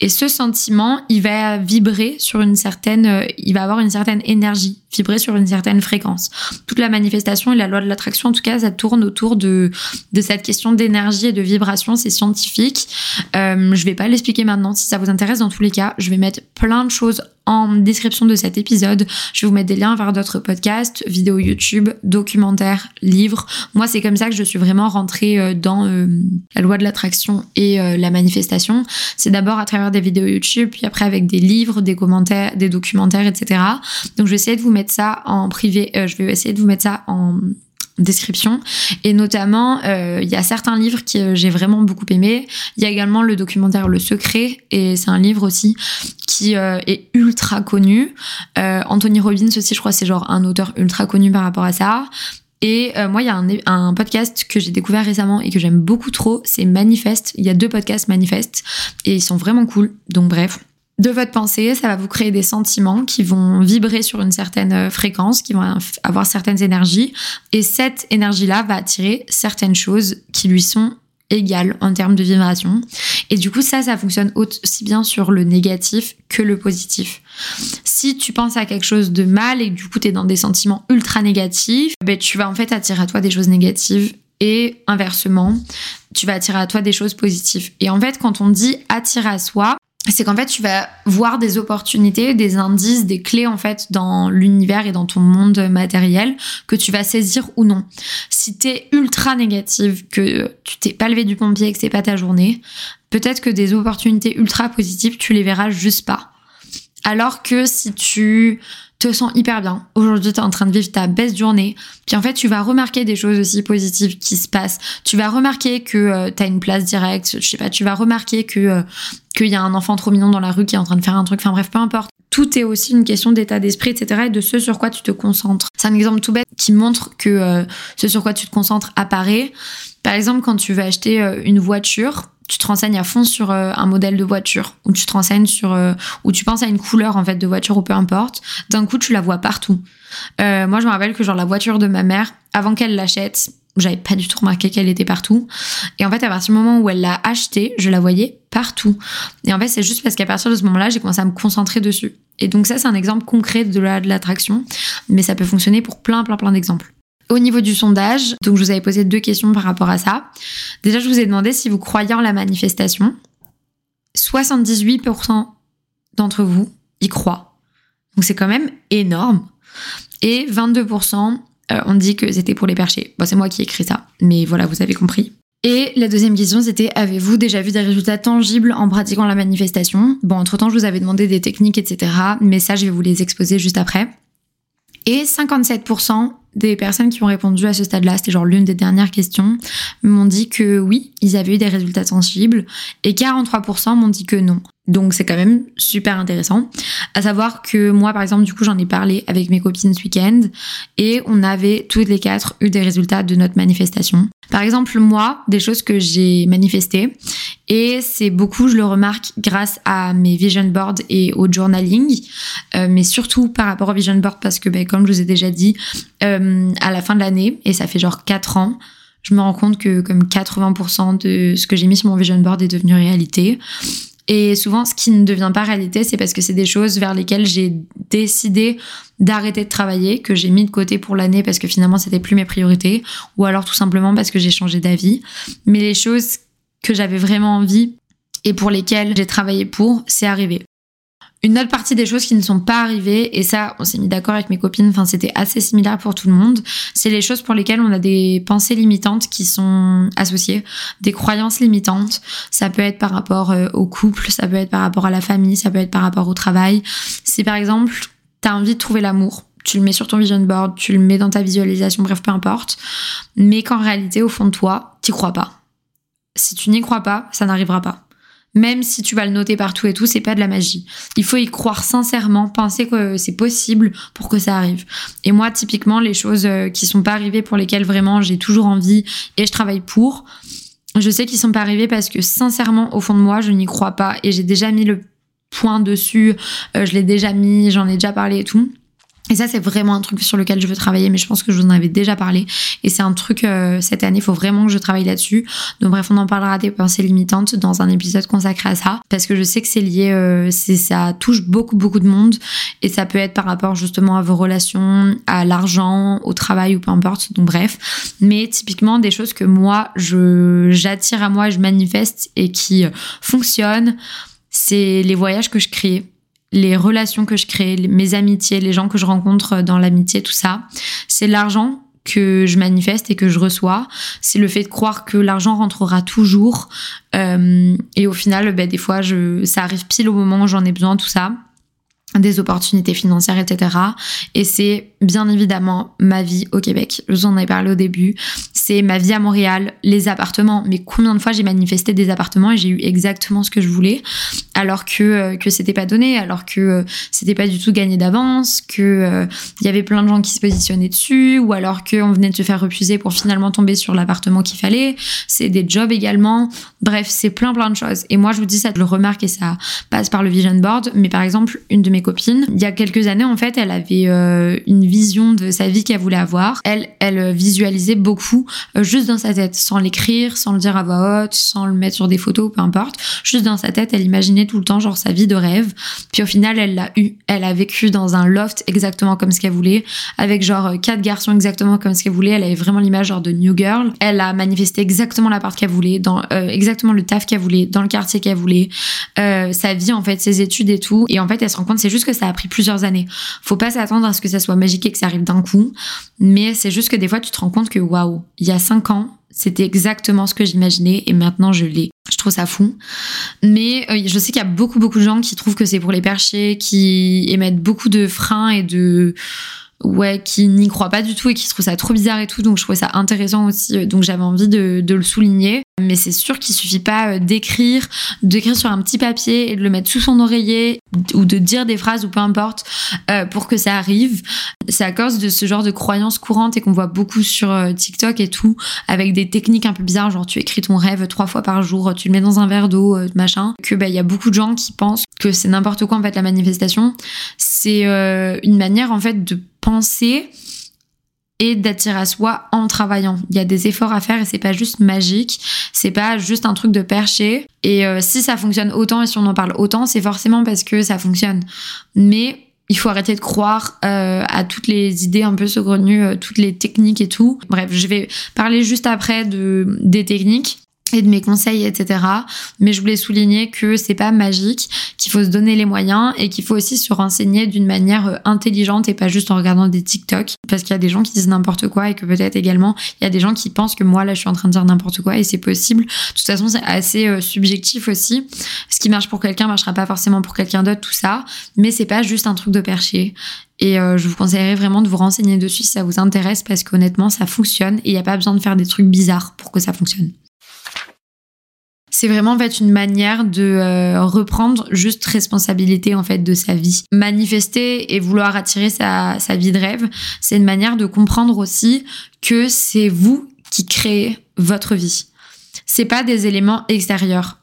Et ce sentiment, il va vibrer sur une certaine, euh, il va avoir une certaine énergie, vibrer sur une certaine fréquence. Toute la manifestation et la loi de l'attraction, en tout cas, ça tourne autour de, de cette question d'énergie et de vibration. C'est scientifique. Euh, je vais pas l'expliquer maintenant. Si ça vous intéresse, dans tous les cas, je vais mettre plein de choses en description de cet épisode. Je vais vous mettre des liens vers d'autres podcasts, vidéos YouTube, documentaires, livres. Moi, c'est comme ça que je suis vraiment rentrée euh, dans euh, la loi de l'attraction et euh, la manifestation. C'est d'abord à travers des vidéos YouTube, puis après avec des livres, des commentaires, des documentaires, etc. Donc, je vais essayer de vous mettre ça en privé. je vais essayer de vous mettre ça en description. Et notamment, euh, il y a certains livres que euh, j'ai vraiment beaucoup aimé. Il y a également le documentaire Le Secret, et c'est un livre aussi qui euh, est ultra connu. Anthony Robbins aussi, je crois, c'est genre un auteur ultra connu par rapport à ça. Et moi, il y a un, un podcast que j'ai découvert récemment et que j'aime beaucoup trop, c'est Manifest. Il y a deux podcasts Manifest et ils sont vraiment cool. Donc bref, de votre pensée, ça va vous créer des sentiments qui vont vibrer sur une certaine euh, fréquence, qui vont avoir certaines énergies. Et cette énergie-là va attirer certaines choses qui lui sont égales en termes de vibration. Et du coup, ça, ça fonctionne aussi bien sur le négatif que le positif. Si tu penses à quelque chose de mal et que du coup, tu es dans des sentiments ultra négatifs, ben, tu vas en fait attirer à toi des choses négatives et inversement, tu vas attirer à toi des choses positives. Et en fait, quand on dit attirer à soi, c'est qu'en fait tu vas voir des opportunités, des indices, des clés en fait dans l'univers et dans ton monde matériel que tu vas saisir ou non. Si t'es ultra négative, que tu t'es pas levé du pompier et que c'est pas ta journée, peut-être que des opportunités ultra positives, tu les verras juste pas. Alors que si tu te sens hyper bien. Aujourd'hui, tu es en train de vivre ta best journée. Puis en fait, tu vas remarquer des choses aussi positives qui se passent. Tu vas remarquer que euh, tu as une place directe. Je sais pas, tu vas remarquer que euh, qu'il y a un enfant trop mignon dans la rue qui est en train de faire un truc. Enfin bref, peu importe. Tout est aussi une question d'état d'esprit, etc. et de ce sur quoi tu te concentres. C'est un exemple tout bête qui montre que euh, ce sur quoi tu te concentres apparaît. Par exemple, quand tu vas acheter une voiture, tu te renseignes à fond sur euh, un modèle de voiture. Ou tu te renseignes sur euh, ou tu penses à une couleur en fait de voiture ou peu importe. D'un coup tu la vois partout. Euh, moi je me rappelle que genre la voiture de ma mère avant qu'elle l'achète j'avais pas du tout remarqué qu'elle était partout. Et en fait à partir du moment où elle l'a achetée je la voyais partout. Et en fait c'est juste parce qu'à partir de ce moment-là j'ai commencé à me concentrer dessus. Et donc ça c'est un exemple concret de l'attraction. Mais ça peut fonctionner pour plein plein plein d'exemples au niveau du sondage, donc je vous avais posé deux questions par rapport à ça. Déjà, je vous ai demandé si vous croyez en la manifestation. 78% d'entre vous y croient. Donc c'est quand même énorme. Et 22% euh, ont dit que c'était pour les perchés. Bon, c'est moi qui ai écrit ça, mais voilà, vous avez compris. Et la deuxième question, c'était avez-vous déjà vu des résultats tangibles en pratiquant la manifestation? Bon, entre-temps, je vous avais demandé des techniques, etc. Mais ça, je vais vous les exposer juste après. Et 57% des personnes qui ont répondu à ce stade-là, c'était genre l'une des dernières questions, m'ont dit que oui, ils avaient eu des résultats sensibles et 43% m'ont dit que non. Donc c'est quand même super intéressant. À savoir que moi, par exemple, du coup, j'en ai parlé avec mes copines ce week-end et on avait toutes les quatre eu des résultats de notre manifestation. Par exemple, moi, des choses que j'ai manifestées et c'est beaucoup, je le remarque, grâce à mes vision boards et au journaling, euh, mais surtout par rapport au vision board parce que, ben, comme je vous ai déjà dit, euh, à la fin de l'année, et ça fait genre 4 ans, je me rends compte que comme 80% de ce que j'ai mis sur mon vision board est devenu réalité. Et souvent, ce qui ne devient pas réalité, c'est parce que c'est des choses vers lesquelles j'ai décidé d'arrêter de travailler, que j'ai mis de côté pour l'année parce que finalement, c'était plus mes priorités, ou alors tout simplement parce que j'ai changé d'avis. Mais les choses que j'avais vraiment envie et pour lesquelles j'ai travaillé pour, c'est arrivé. Une autre partie des choses qui ne sont pas arrivées, et ça, on s'est mis d'accord avec mes copines, enfin, c'était assez similaire pour tout le monde, c'est les choses pour lesquelles on a des pensées limitantes qui sont associées, des croyances limitantes. Ça peut être par rapport euh, au couple, ça peut être par rapport à la famille, ça peut être par rapport au travail. Si par exemple, t'as envie de trouver l'amour, tu le mets sur ton vision board, tu le mets dans ta visualisation, bref, peu importe. Mais qu'en réalité, au fond de toi, t'y crois pas. Si tu n'y crois pas, ça n'arrivera pas. Même si tu vas le noter partout et tout, c'est pas de la magie. Il faut y croire sincèrement, penser que c'est possible pour que ça arrive. Et moi, typiquement, les choses euh, qui sont pas arrivées pour lesquelles vraiment j'ai toujours envie et je travaille pour, je sais qu'ils sont pas arrivés parce que sincèrement, au fond de moi, je n'y crois pas et j'ai déjà mis le point dessus, euh, je l'ai déjà mis, j'en ai déjà parlé et tout. Et ça, c'est vraiment un truc sur lequel je veux travailler, mais je pense que je vous en avais déjà parlé. Et c'est un truc, euh, cette année, il faut vraiment que je travaille là-dessus. Donc bref, on en parlera des pensées limitantes dans un épisode consacré à ça, parce que je sais que c'est lié, euh, ça touche beaucoup, beaucoup de monde. Et ça peut être par rapport justement à vos relations, à l'argent, au travail ou peu importe. Donc bref. Mais typiquement, des choses que moi, j'attire à moi, je manifeste et qui fonctionnent, c'est les voyages que je crée les relations que je crée, mes amitiés, les gens que je rencontre dans l'amitié, tout ça. C'est l'argent que je manifeste et que je reçois. C'est le fait de croire que l'argent rentrera toujours. Euh, et au final, ben, des fois, je, ça arrive pile au moment où j'en ai besoin, tout ça des opportunités financières, etc. Et c'est bien évidemment ma vie au Québec. Je vous en ai parlé au début. C'est ma vie à Montréal, les appartements. Mais combien de fois j'ai manifesté des appartements et j'ai eu exactement ce que je voulais, alors que euh, que c'était pas donné, alors que euh, c'était pas du tout gagné d'avance, que euh, il y avait plein de gens qui se positionnaient dessus, ou alors que on venait de se faire refuser pour finalement tomber sur l'appartement qu'il fallait. C'est des jobs également. Bref, c'est plein plein de choses. Et moi je vous dis ça, je le remarque et ça passe par le vision board. Mais par exemple, une de mes Il y a quelques années, en fait, elle avait euh, une vision de sa vie qu'elle voulait avoir. Elle, elle visualisait beaucoup euh, juste dans sa tête, sans l'écrire, sans le dire à voix haute, sans le mettre sur des photos, peu importe. Juste dans sa tête, elle imaginait tout le temps genre sa vie de rêve. Puis au final, elle l'a eu. Elle a vécu dans un loft exactement comme ce qu'elle voulait, avec genre quatre garçons exactement comme ce qu'elle voulait. Elle avait vraiment l'image genre de new girl. Elle a manifesté exactement l'appart qu'elle voulait, dans euh, exactement le taf qu'elle voulait, dans le quartier qu'elle voulait, sa vie en fait, ses études et tout. Et en fait, elle se rend compte c'est juste que ça a pris plusieurs années. Faut pas s'attendre à ce que ça soit magique et que ça arrive d'un coup, mais c'est juste que des fois tu te rends compte que waouh, il y a cinq ans, c'était exactement ce que j'imaginais et maintenant je l'ai. Je trouve ça fou. Mais euh, je sais qu'il y a beaucoup beaucoup de gens qui trouvent que c'est pour les perchés, qui émettent beaucoup de freins et de ouais, qui n'y croient pas du tout et qui trouvent ça trop bizarre et tout. Donc je trouvais ça intéressant aussi. Donc j'avais envie de, le souligner. Mais c'est sûr qu'il suffit pas euh, d'écrire, d'écrire sur un petit papier et de le mettre sous son oreiller ou de dire des phrases ou peu importe euh, pour que ça arrive. C'est à cause de ce genre de croyances courantes et qu'on voit beaucoup sur euh, TikTok et tout, avec des techniques un peu bizarres, genre tu écris ton rêve trois fois par jour, tu le mets dans un verre d'eau, machin, que bah il y a beaucoup de gens qui pensent que c'est n'importe quoi en fait la manifestation. C'est une manière en fait de penser et d'attirer à soi en travaillant. Il y a des efforts à faire et c'est pas juste magique, c'est pas juste un truc de percher. Et euh, si ça fonctionne autant et si on en parle autant, c'est forcément parce que ça fonctionne. Mais il faut arrêter de croire euh, à toutes les idées un peu saugrenues, euh, toutes les techniques et tout. Bref, je vais parler juste après de des techniques et de mes conseils, etc. Mais je voulais souligner que c'est pas magique, qu'il faut se donner les moyens et qu'il faut aussi se renseigner d'une manière euh, intelligente et pas juste en regardant des TikTok. Parce qu'il y a des gens qui disent n'importe quoi et que peut-être également il y a des gens qui pensent que moi là je suis en train de dire n'importe quoi et c'est possible. De toute façon c'est assez euh, subjectif aussi. Ce qui marche pour quelqu'un marchera pas forcément pour quelqu'un d'autre, tout ça. Mais c'est pas juste un truc de percher. Et euh, je vous conseillerais vraiment de vous renseigner dessus si ça vous intéresse parce qu'honnêtement ça fonctionne et il n'y a pas besoin de faire des trucs bizarres pour que ça fonctionne c'est vraiment en fait une manière de euh, reprendre juste responsabilité en fait de sa vie. Manifester et vouloir attirer sa, sa vie de rêve, c'est une manière de comprendre aussi que c'est vous qui créez votre vie. C'est pas des éléments extérieurs.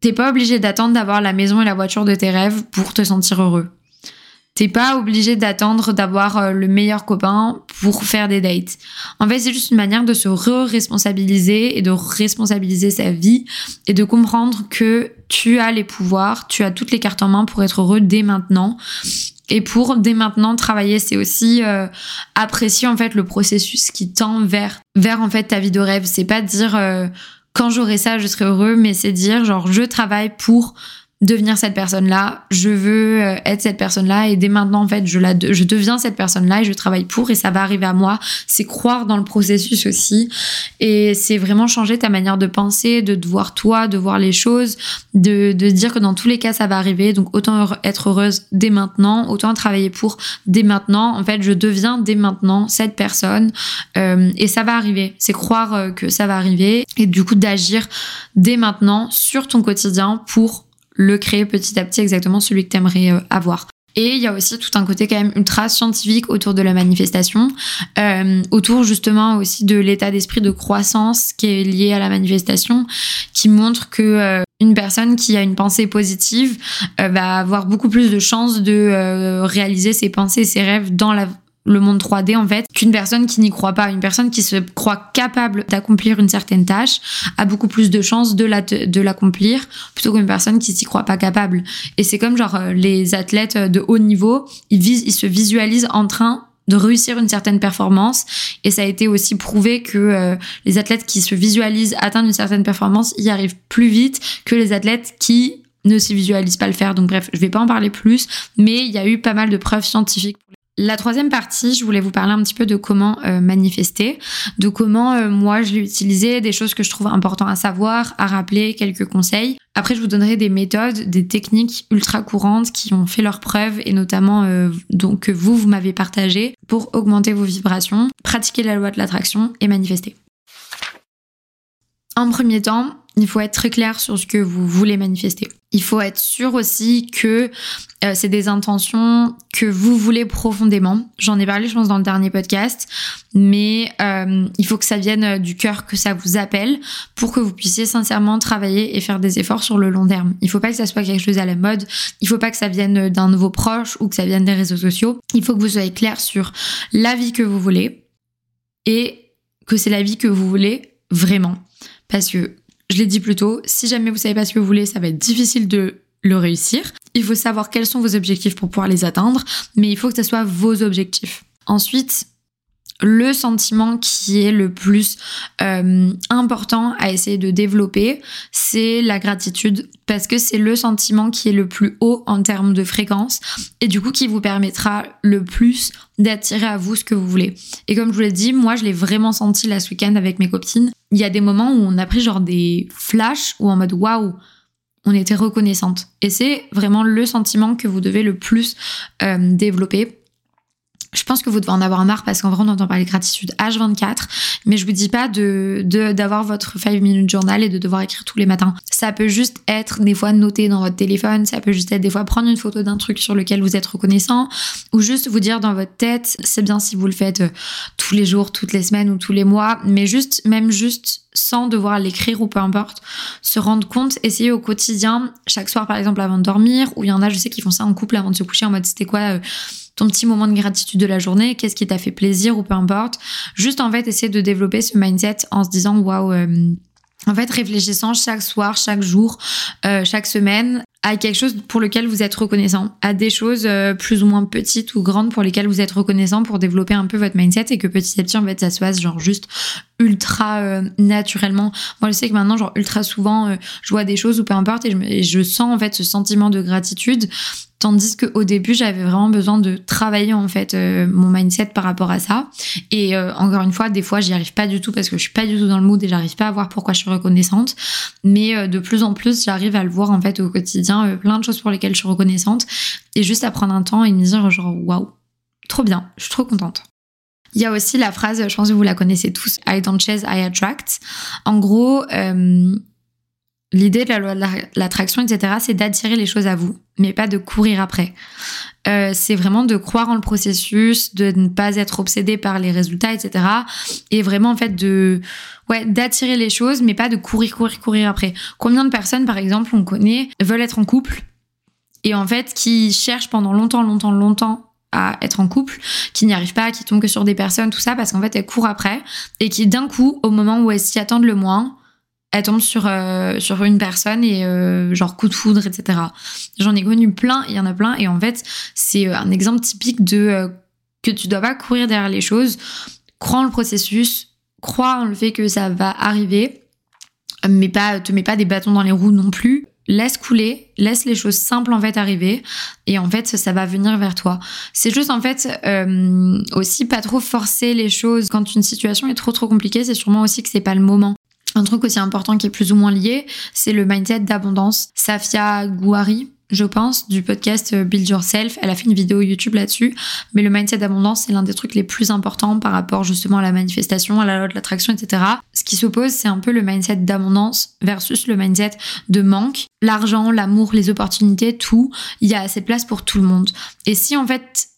T'es pas obligé d'attendre d'avoir la maison et la voiture de tes rêves pour te sentir heureux. T'es pas obligé d'attendre d'avoir euh, le meilleur copain pour faire des dates. En fait, c'est juste une manière de se re-responsabiliser et de responsabiliser sa vie et de comprendre que tu as les pouvoirs, tu as toutes les cartes en main pour être heureux dès maintenant. Et pour dès maintenant travailler, c'est aussi euh, apprécier en fait le processus qui tend vers vers en fait ta vie de rêve. C'est pas dire euh, quand j'aurai ça, je serai heureux, mais c'est dire genre je travaille pour devenir cette personne-là, je veux euh, être cette personne-là et dès maintenant en fait je la je deviens cette personne-là et je travaille pour et ça va arriver à moi. C'est croire dans le processus aussi et c'est vraiment changer ta manière de penser, de te voir toi, de voir les choses, de de dire que dans tous les cas ça va arriver. Donc autant être heureuse dès maintenant, autant travailler pour dès maintenant. En fait, je deviens dès maintenant cette personne euh, et ça va arriver. C'est croire euh, que ça va arriver et du coup d'agir dès maintenant sur ton quotidien pour le créer petit à petit exactement celui que tu aimerais euh, avoir. Et il y a aussi tout un côté quand même ultra scientifique autour de la manifestation, euh, autour justement aussi de l'état d'esprit de croissance qui est lié à la manifestation, qui montre que euh, une personne qui a une pensée positive va avoir beaucoup plus de chances de réaliser ses pensées, ses rêves dans la le monde 3D en fait qu'une personne qui n'y croit pas. Une personne qui se croit capable d'accomplir une certaine tâche a beaucoup plus de chances de la l'accomplir plutôt qu'une personne qui s'y croit pas capable. Et c'est comme genre euh, les athlètes de haut niveau, ils visent, ils se visualisent en train de réussir une certaine performance et ça a été aussi prouvé que euh, les athlètes qui se visualisent atteindre une certaine performance y arrivent plus vite que les athlètes qui ne se visualisent pas le faire. Donc bref, je vais pas en parler plus, mais il y a eu pas mal de preuves scientifiques la troisième partie, je voulais vous parler un petit peu de comment euh, manifester, de comment euh, moi je l'ai utilisé, des choses que je trouve importantes à savoir, à rappeler, quelques conseils. Après, je vous donnerai des méthodes, des techniques ultra courantes qui ont fait leurs preuves et notamment euh, donc que vous, vous m'avez partagé pour augmenter vos vibrations, pratiquer la loi de l'attraction et manifester. En premier temps, il faut être très clair sur ce que vous voulez manifester. Il faut être sûr aussi que euh, c'est des intentions que vous voulez profondément. J'en ai parlé, je pense, dans le dernier podcast, mais euh, il faut que ça vienne euh, du cœur, que ça vous appelle, pour que vous puissiez sincèrement travailler et faire des efforts sur le long terme. Il faut pas que ça soit quelque chose à la mode. Il faut pas que ça vienne d'un nouveau proche ou que ça vienne des réseaux sociaux. Il faut que vous soyez clair sur la vie que vous voulez et que c'est la vie que vous voulez vraiment. Parce que je l'ai dit plus tôt, si jamais vous savez pas ce que vous voulez, ça va être difficile de le réussir. Il faut savoir quels sont vos objectifs pour pouvoir les atteindre, mais il faut que ce soit vos objectifs. Ensuite, le sentiment qui est le plus euh, important à essayer de développer, c'est la gratitude parce que c'est le sentiment qui est le plus haut en termes de fréquence et du coup qui vous permettra le plus d'attirer à vous ce que vous voulez. Et comme je vous l'ai dit, moi je l'ai vraiment senti là ce week-end avec mes copines. Il y a des moments où on a pris genre des flashs ou en mode waouh, on était reconnaissante. Et c'est vraiment le sentiment que vous devez le plus euh, développer je pense que vous devez en avoir marre parce qu'en vrai, on entend parler de gratitude H24, mais je vous dis pas de, d'avoir votre 5 minutes journal et de devoir écrire tous les matins. Ça peut juste être des fois noté dans votre téléphone, ça peut juste être des fois prendre une photo d'un truc sur lequel vous êtes reconnaissant, ou juste vous dire dans votre tête, c'est bien si vous le faites euh, tous les jours, toutes les semaines ou tous les mois, mais juste, même juste sans devoir l'écrire ou peu importe, se rendre compte, essayer au quotidien, chaque soir par exemple avant de dormir, ou il y en a, je sais, qui font ça en couple avant de se coucher en mode c'était quoi euh, ton petit moment de gratitude de la journée, qu'est-ce qui t'a fait plaisir ou peu importe. Juste en fait essayer de développer ce mindset en se disant waouh. Euh, en fait, réfléchissant chaque soir, chaque jour, euh, chaque semaine à quelque chose pour lequel vous êtes reconnaissant, à des choses euh, plus ou moins petites ou grandes pour lesquelles vous êtes reconnaissant pour développer un peu votre mindset et que petit à petit en fait ça se passe genre juste ultra euh, naturellement. Moi je sais que maintenant genre ultra souvent euh, je vois des choses ou peu importe et je, je sens en fait ce sentiment de gratitude Tandis qu'au début, j'avais vraiment besoin de travailler en fait mon mindset par rapport à ça. Et encore une fois, des fois, j'y arrive pas du tout parce que je suis pas du tout dans le mood et j'arrive pas à voir pourquoi je suis reconnaissante. Mais de plus en plus, j'arrive à le voir en fait au quotidien euh, plein de choses pour lesquelles je suis reconnaissante, et juste à prendre un temps et me dire genre waouh, trop bien, je suis trop contente. Il y a aussi la phrase, je pense que vous la connaissez tous, I don't chase, I attract. En gros, euh, l'idée de la loi de l'attraction, etc., c'est d'attirer les choses à vous, mais pas de courir après. Euh, c'est vraiment de croire en le processus, de ne pas être obsédé par les résultats, etc. Et vraiment, en fait, de, ouais, d'attirer les choses, mais pas de courir, courir, courir après. Combien de personnes, par exemple, on connaît, veulent être en couple et en fait, qui cherchent pendant longtemps, longtemps, longtemps à être en couple, qui n'y arrivent pas, qui tombent que sur des personnes, tout ça, parce qu'en fait, elles courent après et qui, d'un coup, au moment où elles s'y attendent le moins, elle tombe sur euh, sur une personne et euh, genre coup de foudre etc j'en ai connu plein il y en a plein et en fait c'est euh, un exemple typique de que tu dois pas courir derrière les choses crois en le processus crois en le fait que ça va arriver mais pas te mets pas des bâtons dans les roues non plus laisse couler, laisse les choses simples en fait arriver et en fait ça va venir vers toi. C'est juste en fait aussi pas trop forcer les choses quand une situation est trop trop compliquée, c'est sûrement aussi que c'est pas le moment. Un truc aussi important qui est plus ou moins lié, c'est le mindset d'abondance. Safia Gouari, je pense, du podcast euh, Build Yourself. Elle a fait une vidéo YouTube là-dessus. Mais le mindset d'abondance, c'est l'un des trucs les plus importants par rapport justement à la manifestation, à la loi de l'attraction, etc. Ce qui s'oppose, c'est un peu le mindset d'abondance versus le mindset de manque. L'argent, l'amour, les opportunités, tout, il y a assez de place pour tout le monde. Et si en fait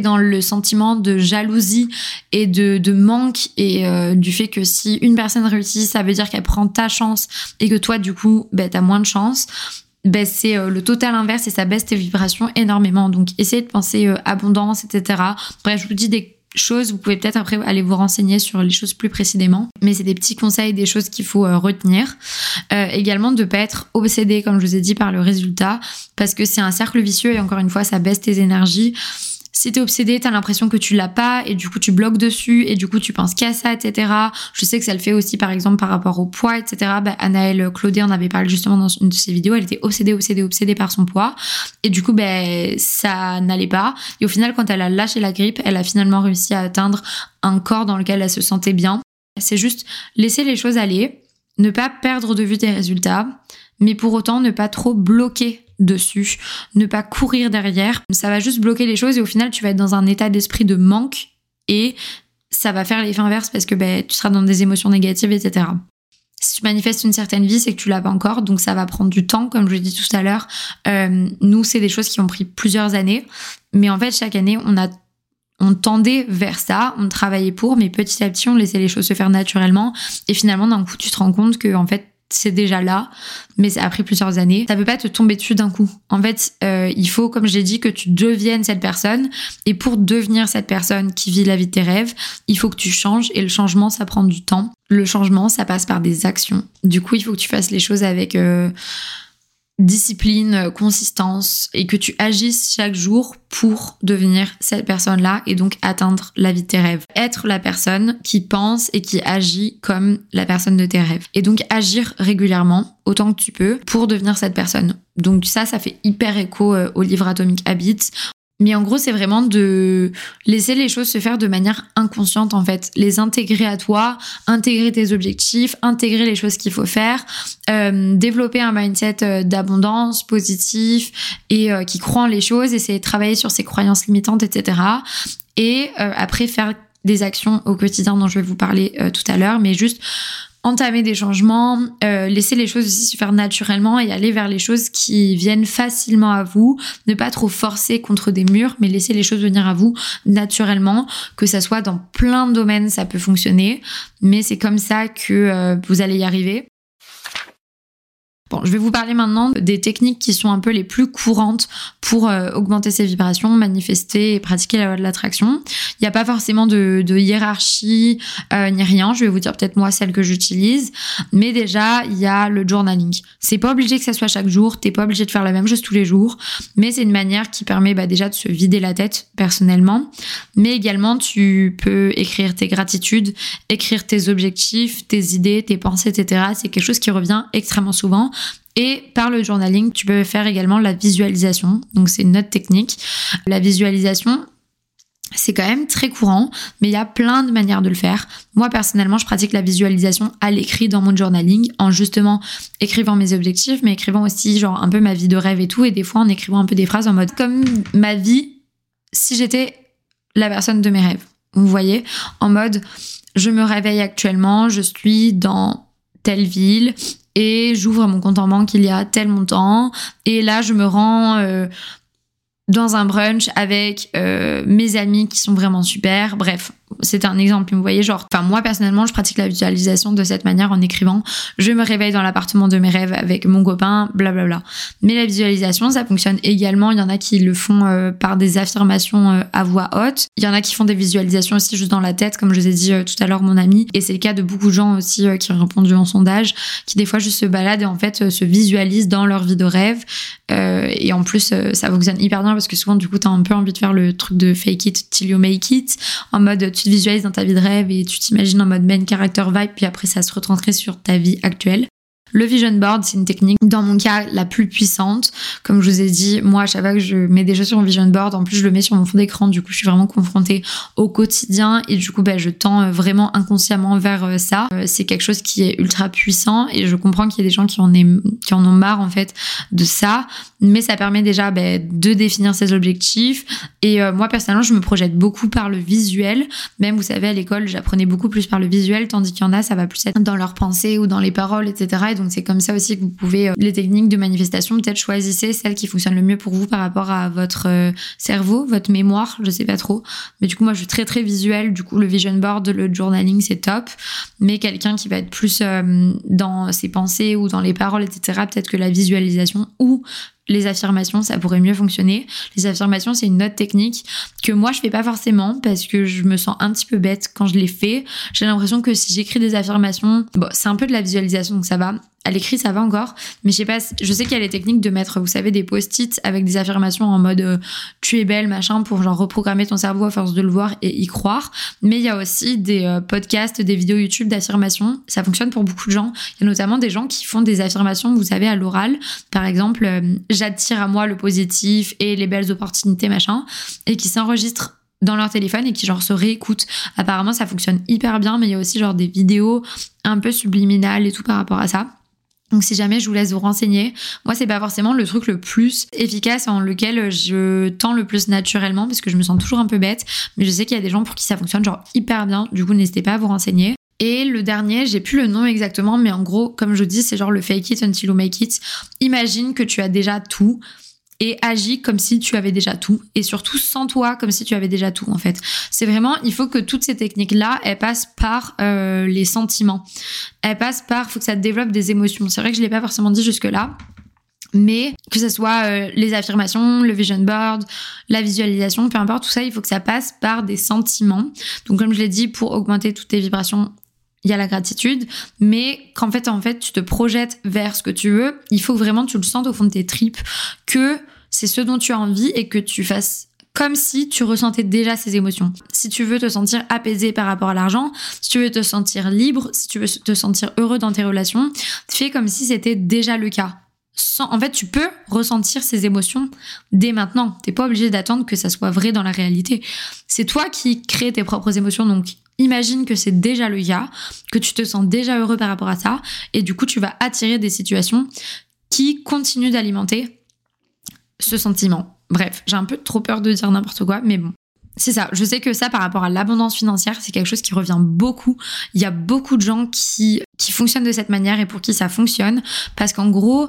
dans le sentiment de jalousie et de, manque et euh, du fait que si une personne réussit, ça veut dire qu'elle prend ta chance et que toi du coup, ben, t'as moins de chance ben, c'est euh, le total inverse et ça baisse tes vibrations énormément. Donc essayez de penser euh, abondance, etc. Bref, je vous dis des choses, vous pouvez peut-être après aller vous renseigner sur les choses plus précisément, mais c'est des petits conseils, des choses qu'il faut retenir. également de pas être obsédé, comme je vous ai dit, par le résultat, parce que c'est un cercle vicieux et encore une fois, ça baisse tes énergies si t'es obsédé, t'as l'impression que tu l'as pas et du coup tu bloques dessus et du coup tu penses qu'à ça, etc. Je sais que ça le fait aussi par exemple par rapport au poids, etc. Bah, Anaëlle Claudé en avait parlé justement dans une de ses vidéos. Elle était obsédée, obsédée, obsédée par son poids et du coup ben ça n'allait pas. Et au final, quand elle a lâché la grippe, elle a finalement réussi à atteindre un corps dans lequel elle se sentait bien. C'est juste laisser les choses aller, ne pas perdre de vue tes résultats, mais pour autant ne pas trop bloquer dessus, ne pas courir derrière. Ça va juste bloquer les choses et au final, tu vas être dans un état d'esprit de manque et ça va faire l'effet inverse parce que ben, tu seras dans des émotions négatives, etc. Si tu manifestes une certaine vie, c'est que tu l'as pas encore, donc ça va prendre du temps, comme je l'ai dit tout à l'heure. Euh, nous, c'est des choses qui ont pris plusieurs années, mais en fait, chaque année, on a on tendait vers ça, on travaillait pour, mais petit à petit, on laissait les choses se faire naturellement. Et finalement, d'un coup, tu te rends compte que, en fait, c'est déjà là, mais ça a pris plusieurs années. Ça peut pas te tomber dessus d'un coup. En fait, euh, il faut, comme j'ai dit, que tu deviennes cette personne. Et pour devenir cette personne qui vit la vie de tes rêves, il faut que tu changes. Et le changement, ça prend du temps. Le changement, ça passe par des actions. Du coup, il faut que tu fasses les choses avec euh, discipline, euh, consistance et que tu agisses chaque jour pour devenir cette personne-là et donc atteindre la vie de tes rêves. Être la personne qui pense et qui agit comme la personne de tes rêves. Et donc agir régulièrement autant que tu peux pour devenir cette personne. Donc ça, ça fait hyper écho euh, au livre Atomic Habits. Mais en gros, c'est vraiment de laisser les choses se faire de manière inconsciente, en fait. Les intégrer à toi, intégrer tes objectifs, intégrer les choses qu'il faut faire, euh, développer un mindset euh, d'abondance positif et euh, qui croit en les choses, essayer de travailler sur ses croyances limitantes, etc. Et après, faire des actions au quotidien dont je vais vous parler tout à l'heure, mais juste entamer des changements, euh, laisser les choses aussi se faire naturellement et aller vers les choses qui viennent facilement à vous, ne pas trop forcer contre des murs, mais laisser les choses venir à vous naturellement, que ça soit dans plein de domaines, ça peut fonctionner, mais c'est comme ça que euh, vous allez y arriver. Bon, je vais vous parler maintenant des techniques qui sont un peu les plus courantes pour euh, augmenter ses vibrations, manifester et pratiquer la loi de l'attraction. Il n'y a pas forcément de, hiérarchie euh, ni rien. Je vais vous dire peut-être moi celle que j'utilise, mais déjà il y a le journaling. C'est pas obligé que ça soit chaque jour. T'es pas obligé de faire la même chose tous les jours, mais c'est une manière qui permet bah, déjà de se vider la tête personnellement, mais également tu peux écrire tes gratitudes, écrire tes objectifs, tes idées, tes pensées, etc. C'est quelque chose qui revient extrêmement souvent et par le journaling, tu peux faire également la visualisation. Donc c'est une autre technique. La visualisation, c'est quand même très courant, mais il y a plein de manières de le faire. Moi, personnellement, je pratique la visualisation à l'écrit dans mon journaling, en justement écrivant mes objectifs, mais écrivant aussi genre un peu ma vie de rêve et tout, et des fois en écrivant un peu des phrases en mode comme ma vie si j'étais la personne de mes rêves. Vous voyez? En mode, je me réveille actuellement, je suis dans telle ville et j'ouvre mon compte en banque il y a tel montant et là je me rends euh, dans un brunch avec euh, mes amis qui sont vraiment super. Bref, c'est un exemple, vous voyez, genre, enfin, moi personnellement, je pratique la visualisation de cette manière en écrivant. Je me réveille dans l'appartement de mes rêves avec mon copain, blablabla. Mais la visualisation, ça fonctionne également. Il y en a qui le font euh, par des affirmations euh, à voix haute. Il y en a qui font des visualisations aussi juste dans la tête, comme je vous ai dit euh, tout à l'heure, mon ami. Et c'est le cas de beaucoup de gens aussi qui ont répondu en sondage, qui des fois juste se baladent et en fait se visualisent dans leur vie de rêve. et en plus, ça fonctionne hyper bien parce que souvent, du coup, t'as un peu envie de faire le truc de fake it till you make it, en mode tu te visualises dans ta vie de rêve et tu t'imagines en mode main character vibe, puis après ça se retranscrit sur ta vie actuelle. Le vision board, c'est une technique, dans mon cas, la plus puissante. Comme je vous ai dit, moi, à chaque fois que je mets des choses sur mon vision board, en plus, je le mets sur mon fond d'écran. Du coup, je suis vraiment confrontée au quotidien et du coup, ben, je tends euh, vraiment inconsciemment vers euh, ça. Euh, c'est quelque chose qui est ultra puissant et je comprends qu'il y a des gens qui en, ont marre, en fait, de ça. Mais ça permet déjà ben, de définir ses objectifs. Et moi, personnellement, je me projette beaucoup par le visuel. Même, vous savez, à l'école, j'apprenais beaucoup plus par le visuel, tandis qu'il y en a, ça va plus être dans leurs pensées ou dans les paroles, etc donc c'est comme ça aussi que vous pouvez, euh, les techniques de manifestation, peut-être choisissez celle qui fonctionne le mieux pour vous par rapport à votre euh, cerveau, votre mémoire, je sais pas trop. Mais du coup, moi, je suis très très visuel. Du coup, le vision board, le journaling, c'est top. Mais quelqu'un qui va être plus euh, dans ses pensées ou dans les paroles, etc., peut-être que la visualisation ou les affirmations, ça pourrait mieux fonctionner. Les affirmations, c'est une autre technique que moi, je fais pas forcément parce que je me sens un petit peu bête quand je les fais. J'ai l'impression que si j'écris des affirmations, c'est un peu de la visualisation, donc ça va. À l'écrit, ça va encore, mais je sais pas, je sais qu'il y a les techniques de mettre, vous savez, des post-it avec des affirmations en mode euh, tu es belle, machin, pour genre reprogrammer ton cerveau à force de le voir et y croire. Mais il y a aussi des euh, podcasts, des vidéos YouTube d'affirmations. Ça fonctionne pour beaucoup de gens. Il y a notamment des gens qui font des affirmations, vous savez, à l'oral. Par exemple, euh, j'attire à moi le positif et les belles opportunités, machin, et qui s'enregistrent dans leur téléphone et qui genre se réécoutent. Apparemment ça fonctionne hyper bien mais il y a aussi genre des vidéos un peu subliminales et tout par rapport à ça. Donc si jamais je vous laisse vous renseigner, moi c'est pas forcément le truc le plus efficace en lequel je tends le plus naturellement parce que je me sens toujours un peu bête, mais je sais qu'il y a des gens pour qui ça fonctionne genre hyper bien. Du coup n'hésitez pas à vous renseigner. Et le dernier, j'ai plus le nom exactement, mais en gros, comme je dis, c'est genre le fake it until you make it. Imagine que tu as déjà tout et agis comme si tu avais déjà tout et surtout sans toi comme si tu avais déjà tout en fait. C'est vraiment, il faut que toutes ces techniques là, elles passent par euh, les sentiments. Elles passent par, faut que ça développe des émotions. C'est vrai que je l'ai pas forcément dit jusque là. Mais que ce soit euh, les affirmations, le vision board, la visualisation, peu importe, tout ça, il faut que ça passe par des sentiments. Donc comme je l'ai dit, pour augmenter toutes tes vibrations, il y a la gratitude, mais qu'en fait, en fait, tu te projettes vers ce que tu veux, il faut vraiment que tu le sentes au fond de tes tripes, que c'est ce dont tu as envie et que tu fasses comme si tu ressentais déjà ces émotions. Si tu veux te sentir apaisé par rapport à l'argent, si tu veux te sentir libre, si tu veux te sentir heureux dans tes relations, fais comme si c'était déjà le cas. en fait, tu peux ressentir ces émotions dès maintenant. T'es pas obligé d'attendre que ça soit vrai dans la réalité. C'est toi qui crée tes propres émotions, donc imagine que c'est déjà le cas, que tu te sens déjà heureux par rapport à ça, et du coup, tu vas attirer des situations qui continuent d'alimenter ce sentiment. Bref, j'ai un peu trop peur de dire n'importe quoi, mais bon. C'est ça, je sais que ça par rapport à l'abondance financière, c'est quelque chose qui revient beaucoup. Il y a beaucoup de gens qui, qui fonctionnent de cette manière et pour qui ça fonctionne. Parce qu'en gros,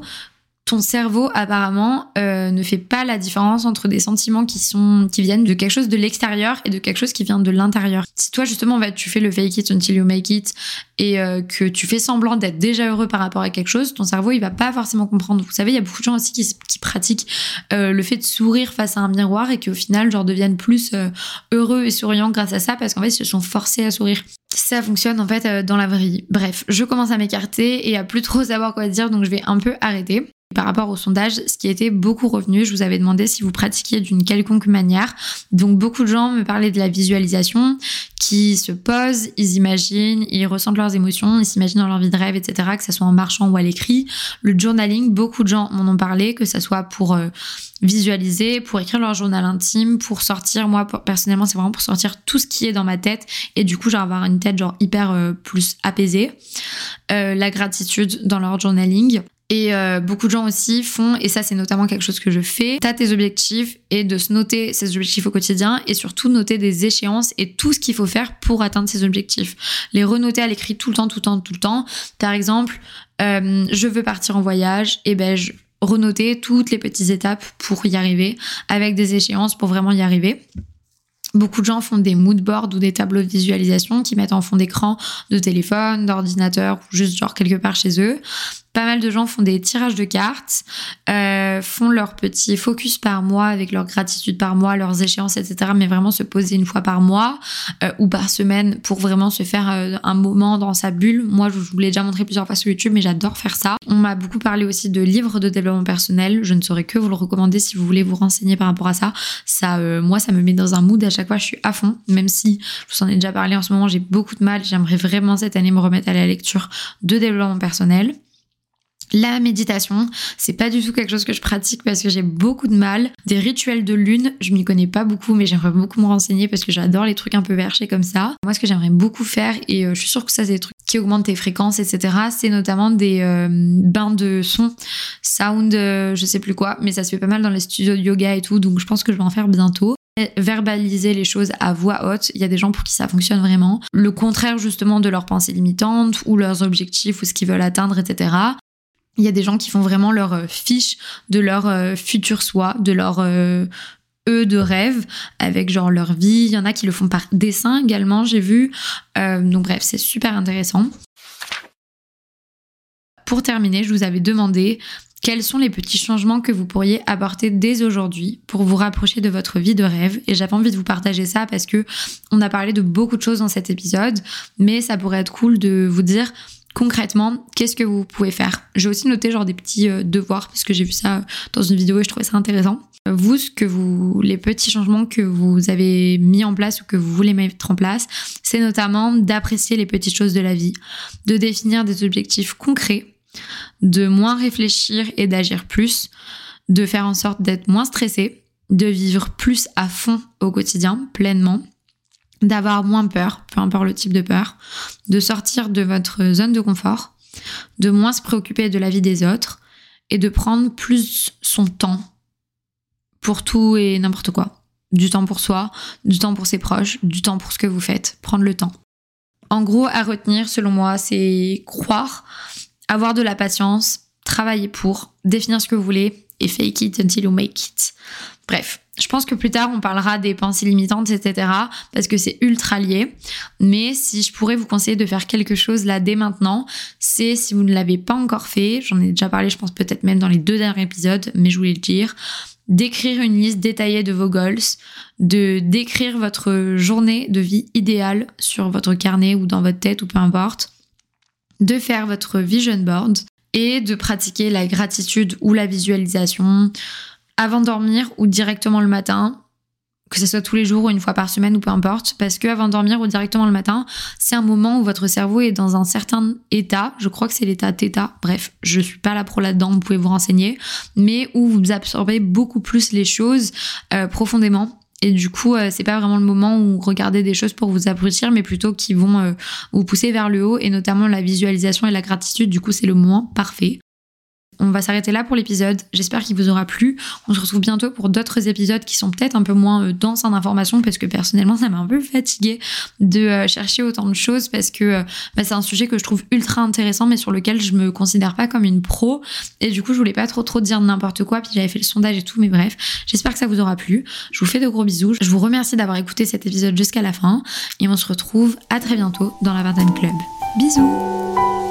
ton cerveau apparemment euh, ne fait pas la différence entre des sentiments qui sont qui viennent de quelque chose de l'extérieur et de quelque chose qui vient de l'intérieur. Si toi justement tu fais le fake it until you make it et euh, que tu fais semblant d'être déjà heureux par rapport à quelque chose, ton cerveau il va pas forcément comprendre. Vous savez, il y a beaucoup de gens aussi qui, qui pratiquent euh, le fait de sourire face à un miroir et qui au final genre deviennent plus heureux et souriants grâce à ça parce qu'en fait ils se sont forcés à sourire. Ça fonctionne en fait dans la vraie vie. Bref, je commence à m'écarter et à plus trop savoir quoi dire donc je vais un peu arrêter. Par rapport au sondage, ce qui était beaucoup revenu, je vous avais demandé si vous pratiquiez d'une quelconque manière. Donc beaucoup de gens me parlaient de la visualisation, qui se posent, ils imaginent, ils ressentent leurs émotions, ils s'imaginent dans leur vie de rêve, etc., que ce soit en marchant ou à l'écrit. Le journaling, beaucoup de gens m'en ont parlé, que ce soit pour euh, visualiser, pour écrire leur journal intime, pour sortir, moi personnellement c'est vraiment pour sortir tout ce qui est dans ma tête et du coup genre avoir une tête genre hyper euh, plus apaisée. Euh, la gratitude dans leur journaling. Et euh, beaucoup de gens aussi font, et ça c'est notamment quelque chose que je fais, t'as tes objectifs et de se noter ces objectifs au quotidien et surtout noter des échéances et tout ce qu'il faut faire pour atteindre ces objectifs. Les renoter à l'écrit tout le temps, tout le temps, tout le temps. Par exemple, euh, je veux partir en voyage, et ben je renoter toutes les petites étapes pour y arriver avec des échéances pour vraiment y arriver. Beaucoup de gens font des mood boards ou des tableaux de visualisation qui mettent en fond d'écran de téléphone, d'ordinateur ou juste genre quelque part chez eux. Pas mal de gens font des tirages de cartes, euh, font leur petit focus par mois avec leur gratitude par mois, leurs échéances, etc. Mais vraiment se poser une fois par mois euh, ou par semaine pour vraiment se faire euh, un moment dans sa bulle. Moi, je vous l'ai déjà montré plusieurs fois sur YouTube, mais j'adore faire ça. On m'a beaucoup parlé aussi de livres de développement personnel. Je ne saurais que vous le recommander si vous voulez vous renseigner par rapport à ça. Ça, moi, ça me met dans un mood à chaque fois. Je suis à fond, même si je vous en ai déjà parlé en ce moment, j'ai beaucoup de mal. J'aimerais vraiment cette année me remettre à la lecture de développement personnel. La méditation, c'est pas du tout quelque chose que je pratique parce que j'ai beaucoup de mal. Des rituels de lune, je m'y connais pas beaucoup, mais j'aimerais beaucoup me renseigner parce que j'adore les trucs un peu perchés comme ça. Moi, ce que j'aimerais beaucoup faire, et euh, je suis sûre que ça, c'est des trucs qui augmentent tes fréquences, etc., c'est notamment des euh, bains de son, sound, euh, je sais plus quoi, mais ça se fait pas mal dans les studios de yoga et tout, donc je pense que je vais en faire bientôt verbaliser les choses à voix haute. Il y a des gens pour qui ça fonctionne vraiment. Le contraire justement de leurs pensées limitantes ou leurs objectifs ou ce qu'ils veulent atteindre, etc. Il y a des gens qui font vraiment leur euh, fiche de leur euh, futur soi, de leur euh, eux de rêve, avec genre leur vie. Il y en a qui le font par dessin également, j'ai vu. donc bref, c'est super intéressant. Pour terminer, je vous avais demandé quels sont les petits changements que vous pourriez apporter dès aujourd'hui pour vous rapprocher de votre vie de rêve Et j'avais envie de vous partager ça parce que on a parlé de beaucoup de choses dans cet épisode, mais ça pourrait être cool de vous dire concrètement, qu'est-ce que vous pouvez faire? J'ai aussi noté genre des petits euh, devoirs parce que j'ai vu ça dans une vidéo et je trouvais ça intéressant. Euh, vous, ce que vous, les petits changements que vous avez mis en place ou que vous voulez mettre en place, c'est notamment d'apprécier les petites choses de la vie, de définir des objectifs concrets, de moins réfléchir et d'agir plus, de faire en sorte d'être moins stressé, de vivre plus à fond au quotidien, pleinement, d'avoir moins peur, peu importe le type de peur, de sortir de votre zone de confort, de moins se préoccuper de la vie des autres et de prendre plus son temps pour tout et n'importe quoi. Du temps pour soi, du temps pour ses proches, du temps pour ce que vous faites. Prendre le temps. En gros, à retenir, selon moi, c'est croire, avoir de la patience, travailler pour, définir ce que vous voulez et fake it until you make it. Bref, je pense que plus tard, on parlera des pensées limitantes, etc. Parce que c'est ultra lié. Mais si je pourrais vous conseiller de faire quelque chose là dès maintenant, c'est si vous ne l'avez pas encore fait, j'en ai déjà parlé, je pense peut-être même dans les deux derniers épisodes, mais je voulais le dire, d'écrire une liste détaillée de vos goals, de décrire votre journée de vie idéale sur votre carnet ou dans votre tête ou peu importe, de faire votre vision board et de pratiquer la gratitude ou la visualisation, avant de dormir ou directement le matin, que ce soit tous les jours ou une fois par semaine ou peu importe, parce que avant de dormir ou directement le matin, c'est un moment où votre cerveau est dans un certain état, je crois que c'est l'état θ, bref, je suis pas là pour là-dedans, vous pouvez vous renseigner, mais où vous absorbez beaucoup plus les choses euh, profondément. Et du coup, euh, c'est pas vraiment le moment où regardez des choses pour vous abrutir, mais plutôt qui vont euh, vous pousser vers le haut, et notamment la visualisation et la gratitude. Du coup, c'est le moment parfait on va s'arrêter là pour l'épisode. J'espère qu'il vous aura plu. On se retrouve bientôt pour d'autres épisodes qui sont peut-être un peu moins euh, denses en information parce que personnellement, ça m'a un peu fatiguée de euh, chercher autant de choses parce que euh, bah, c'est un sujet que je trouve ultra intéressant mais sur lequel je me considère pas comme une pro et du coup, je voulais pas trop trop dire n'importe quoi puis j'avais fait le sondage et tout mais bref, j'espère que ça vous aura plu. Je vous fais de gros bisous. Je vous remercie d'avoir écouté cet épisode jusqu'à la fin et on se retrouve à très bientôt dans la Vingtaine Club. Bisous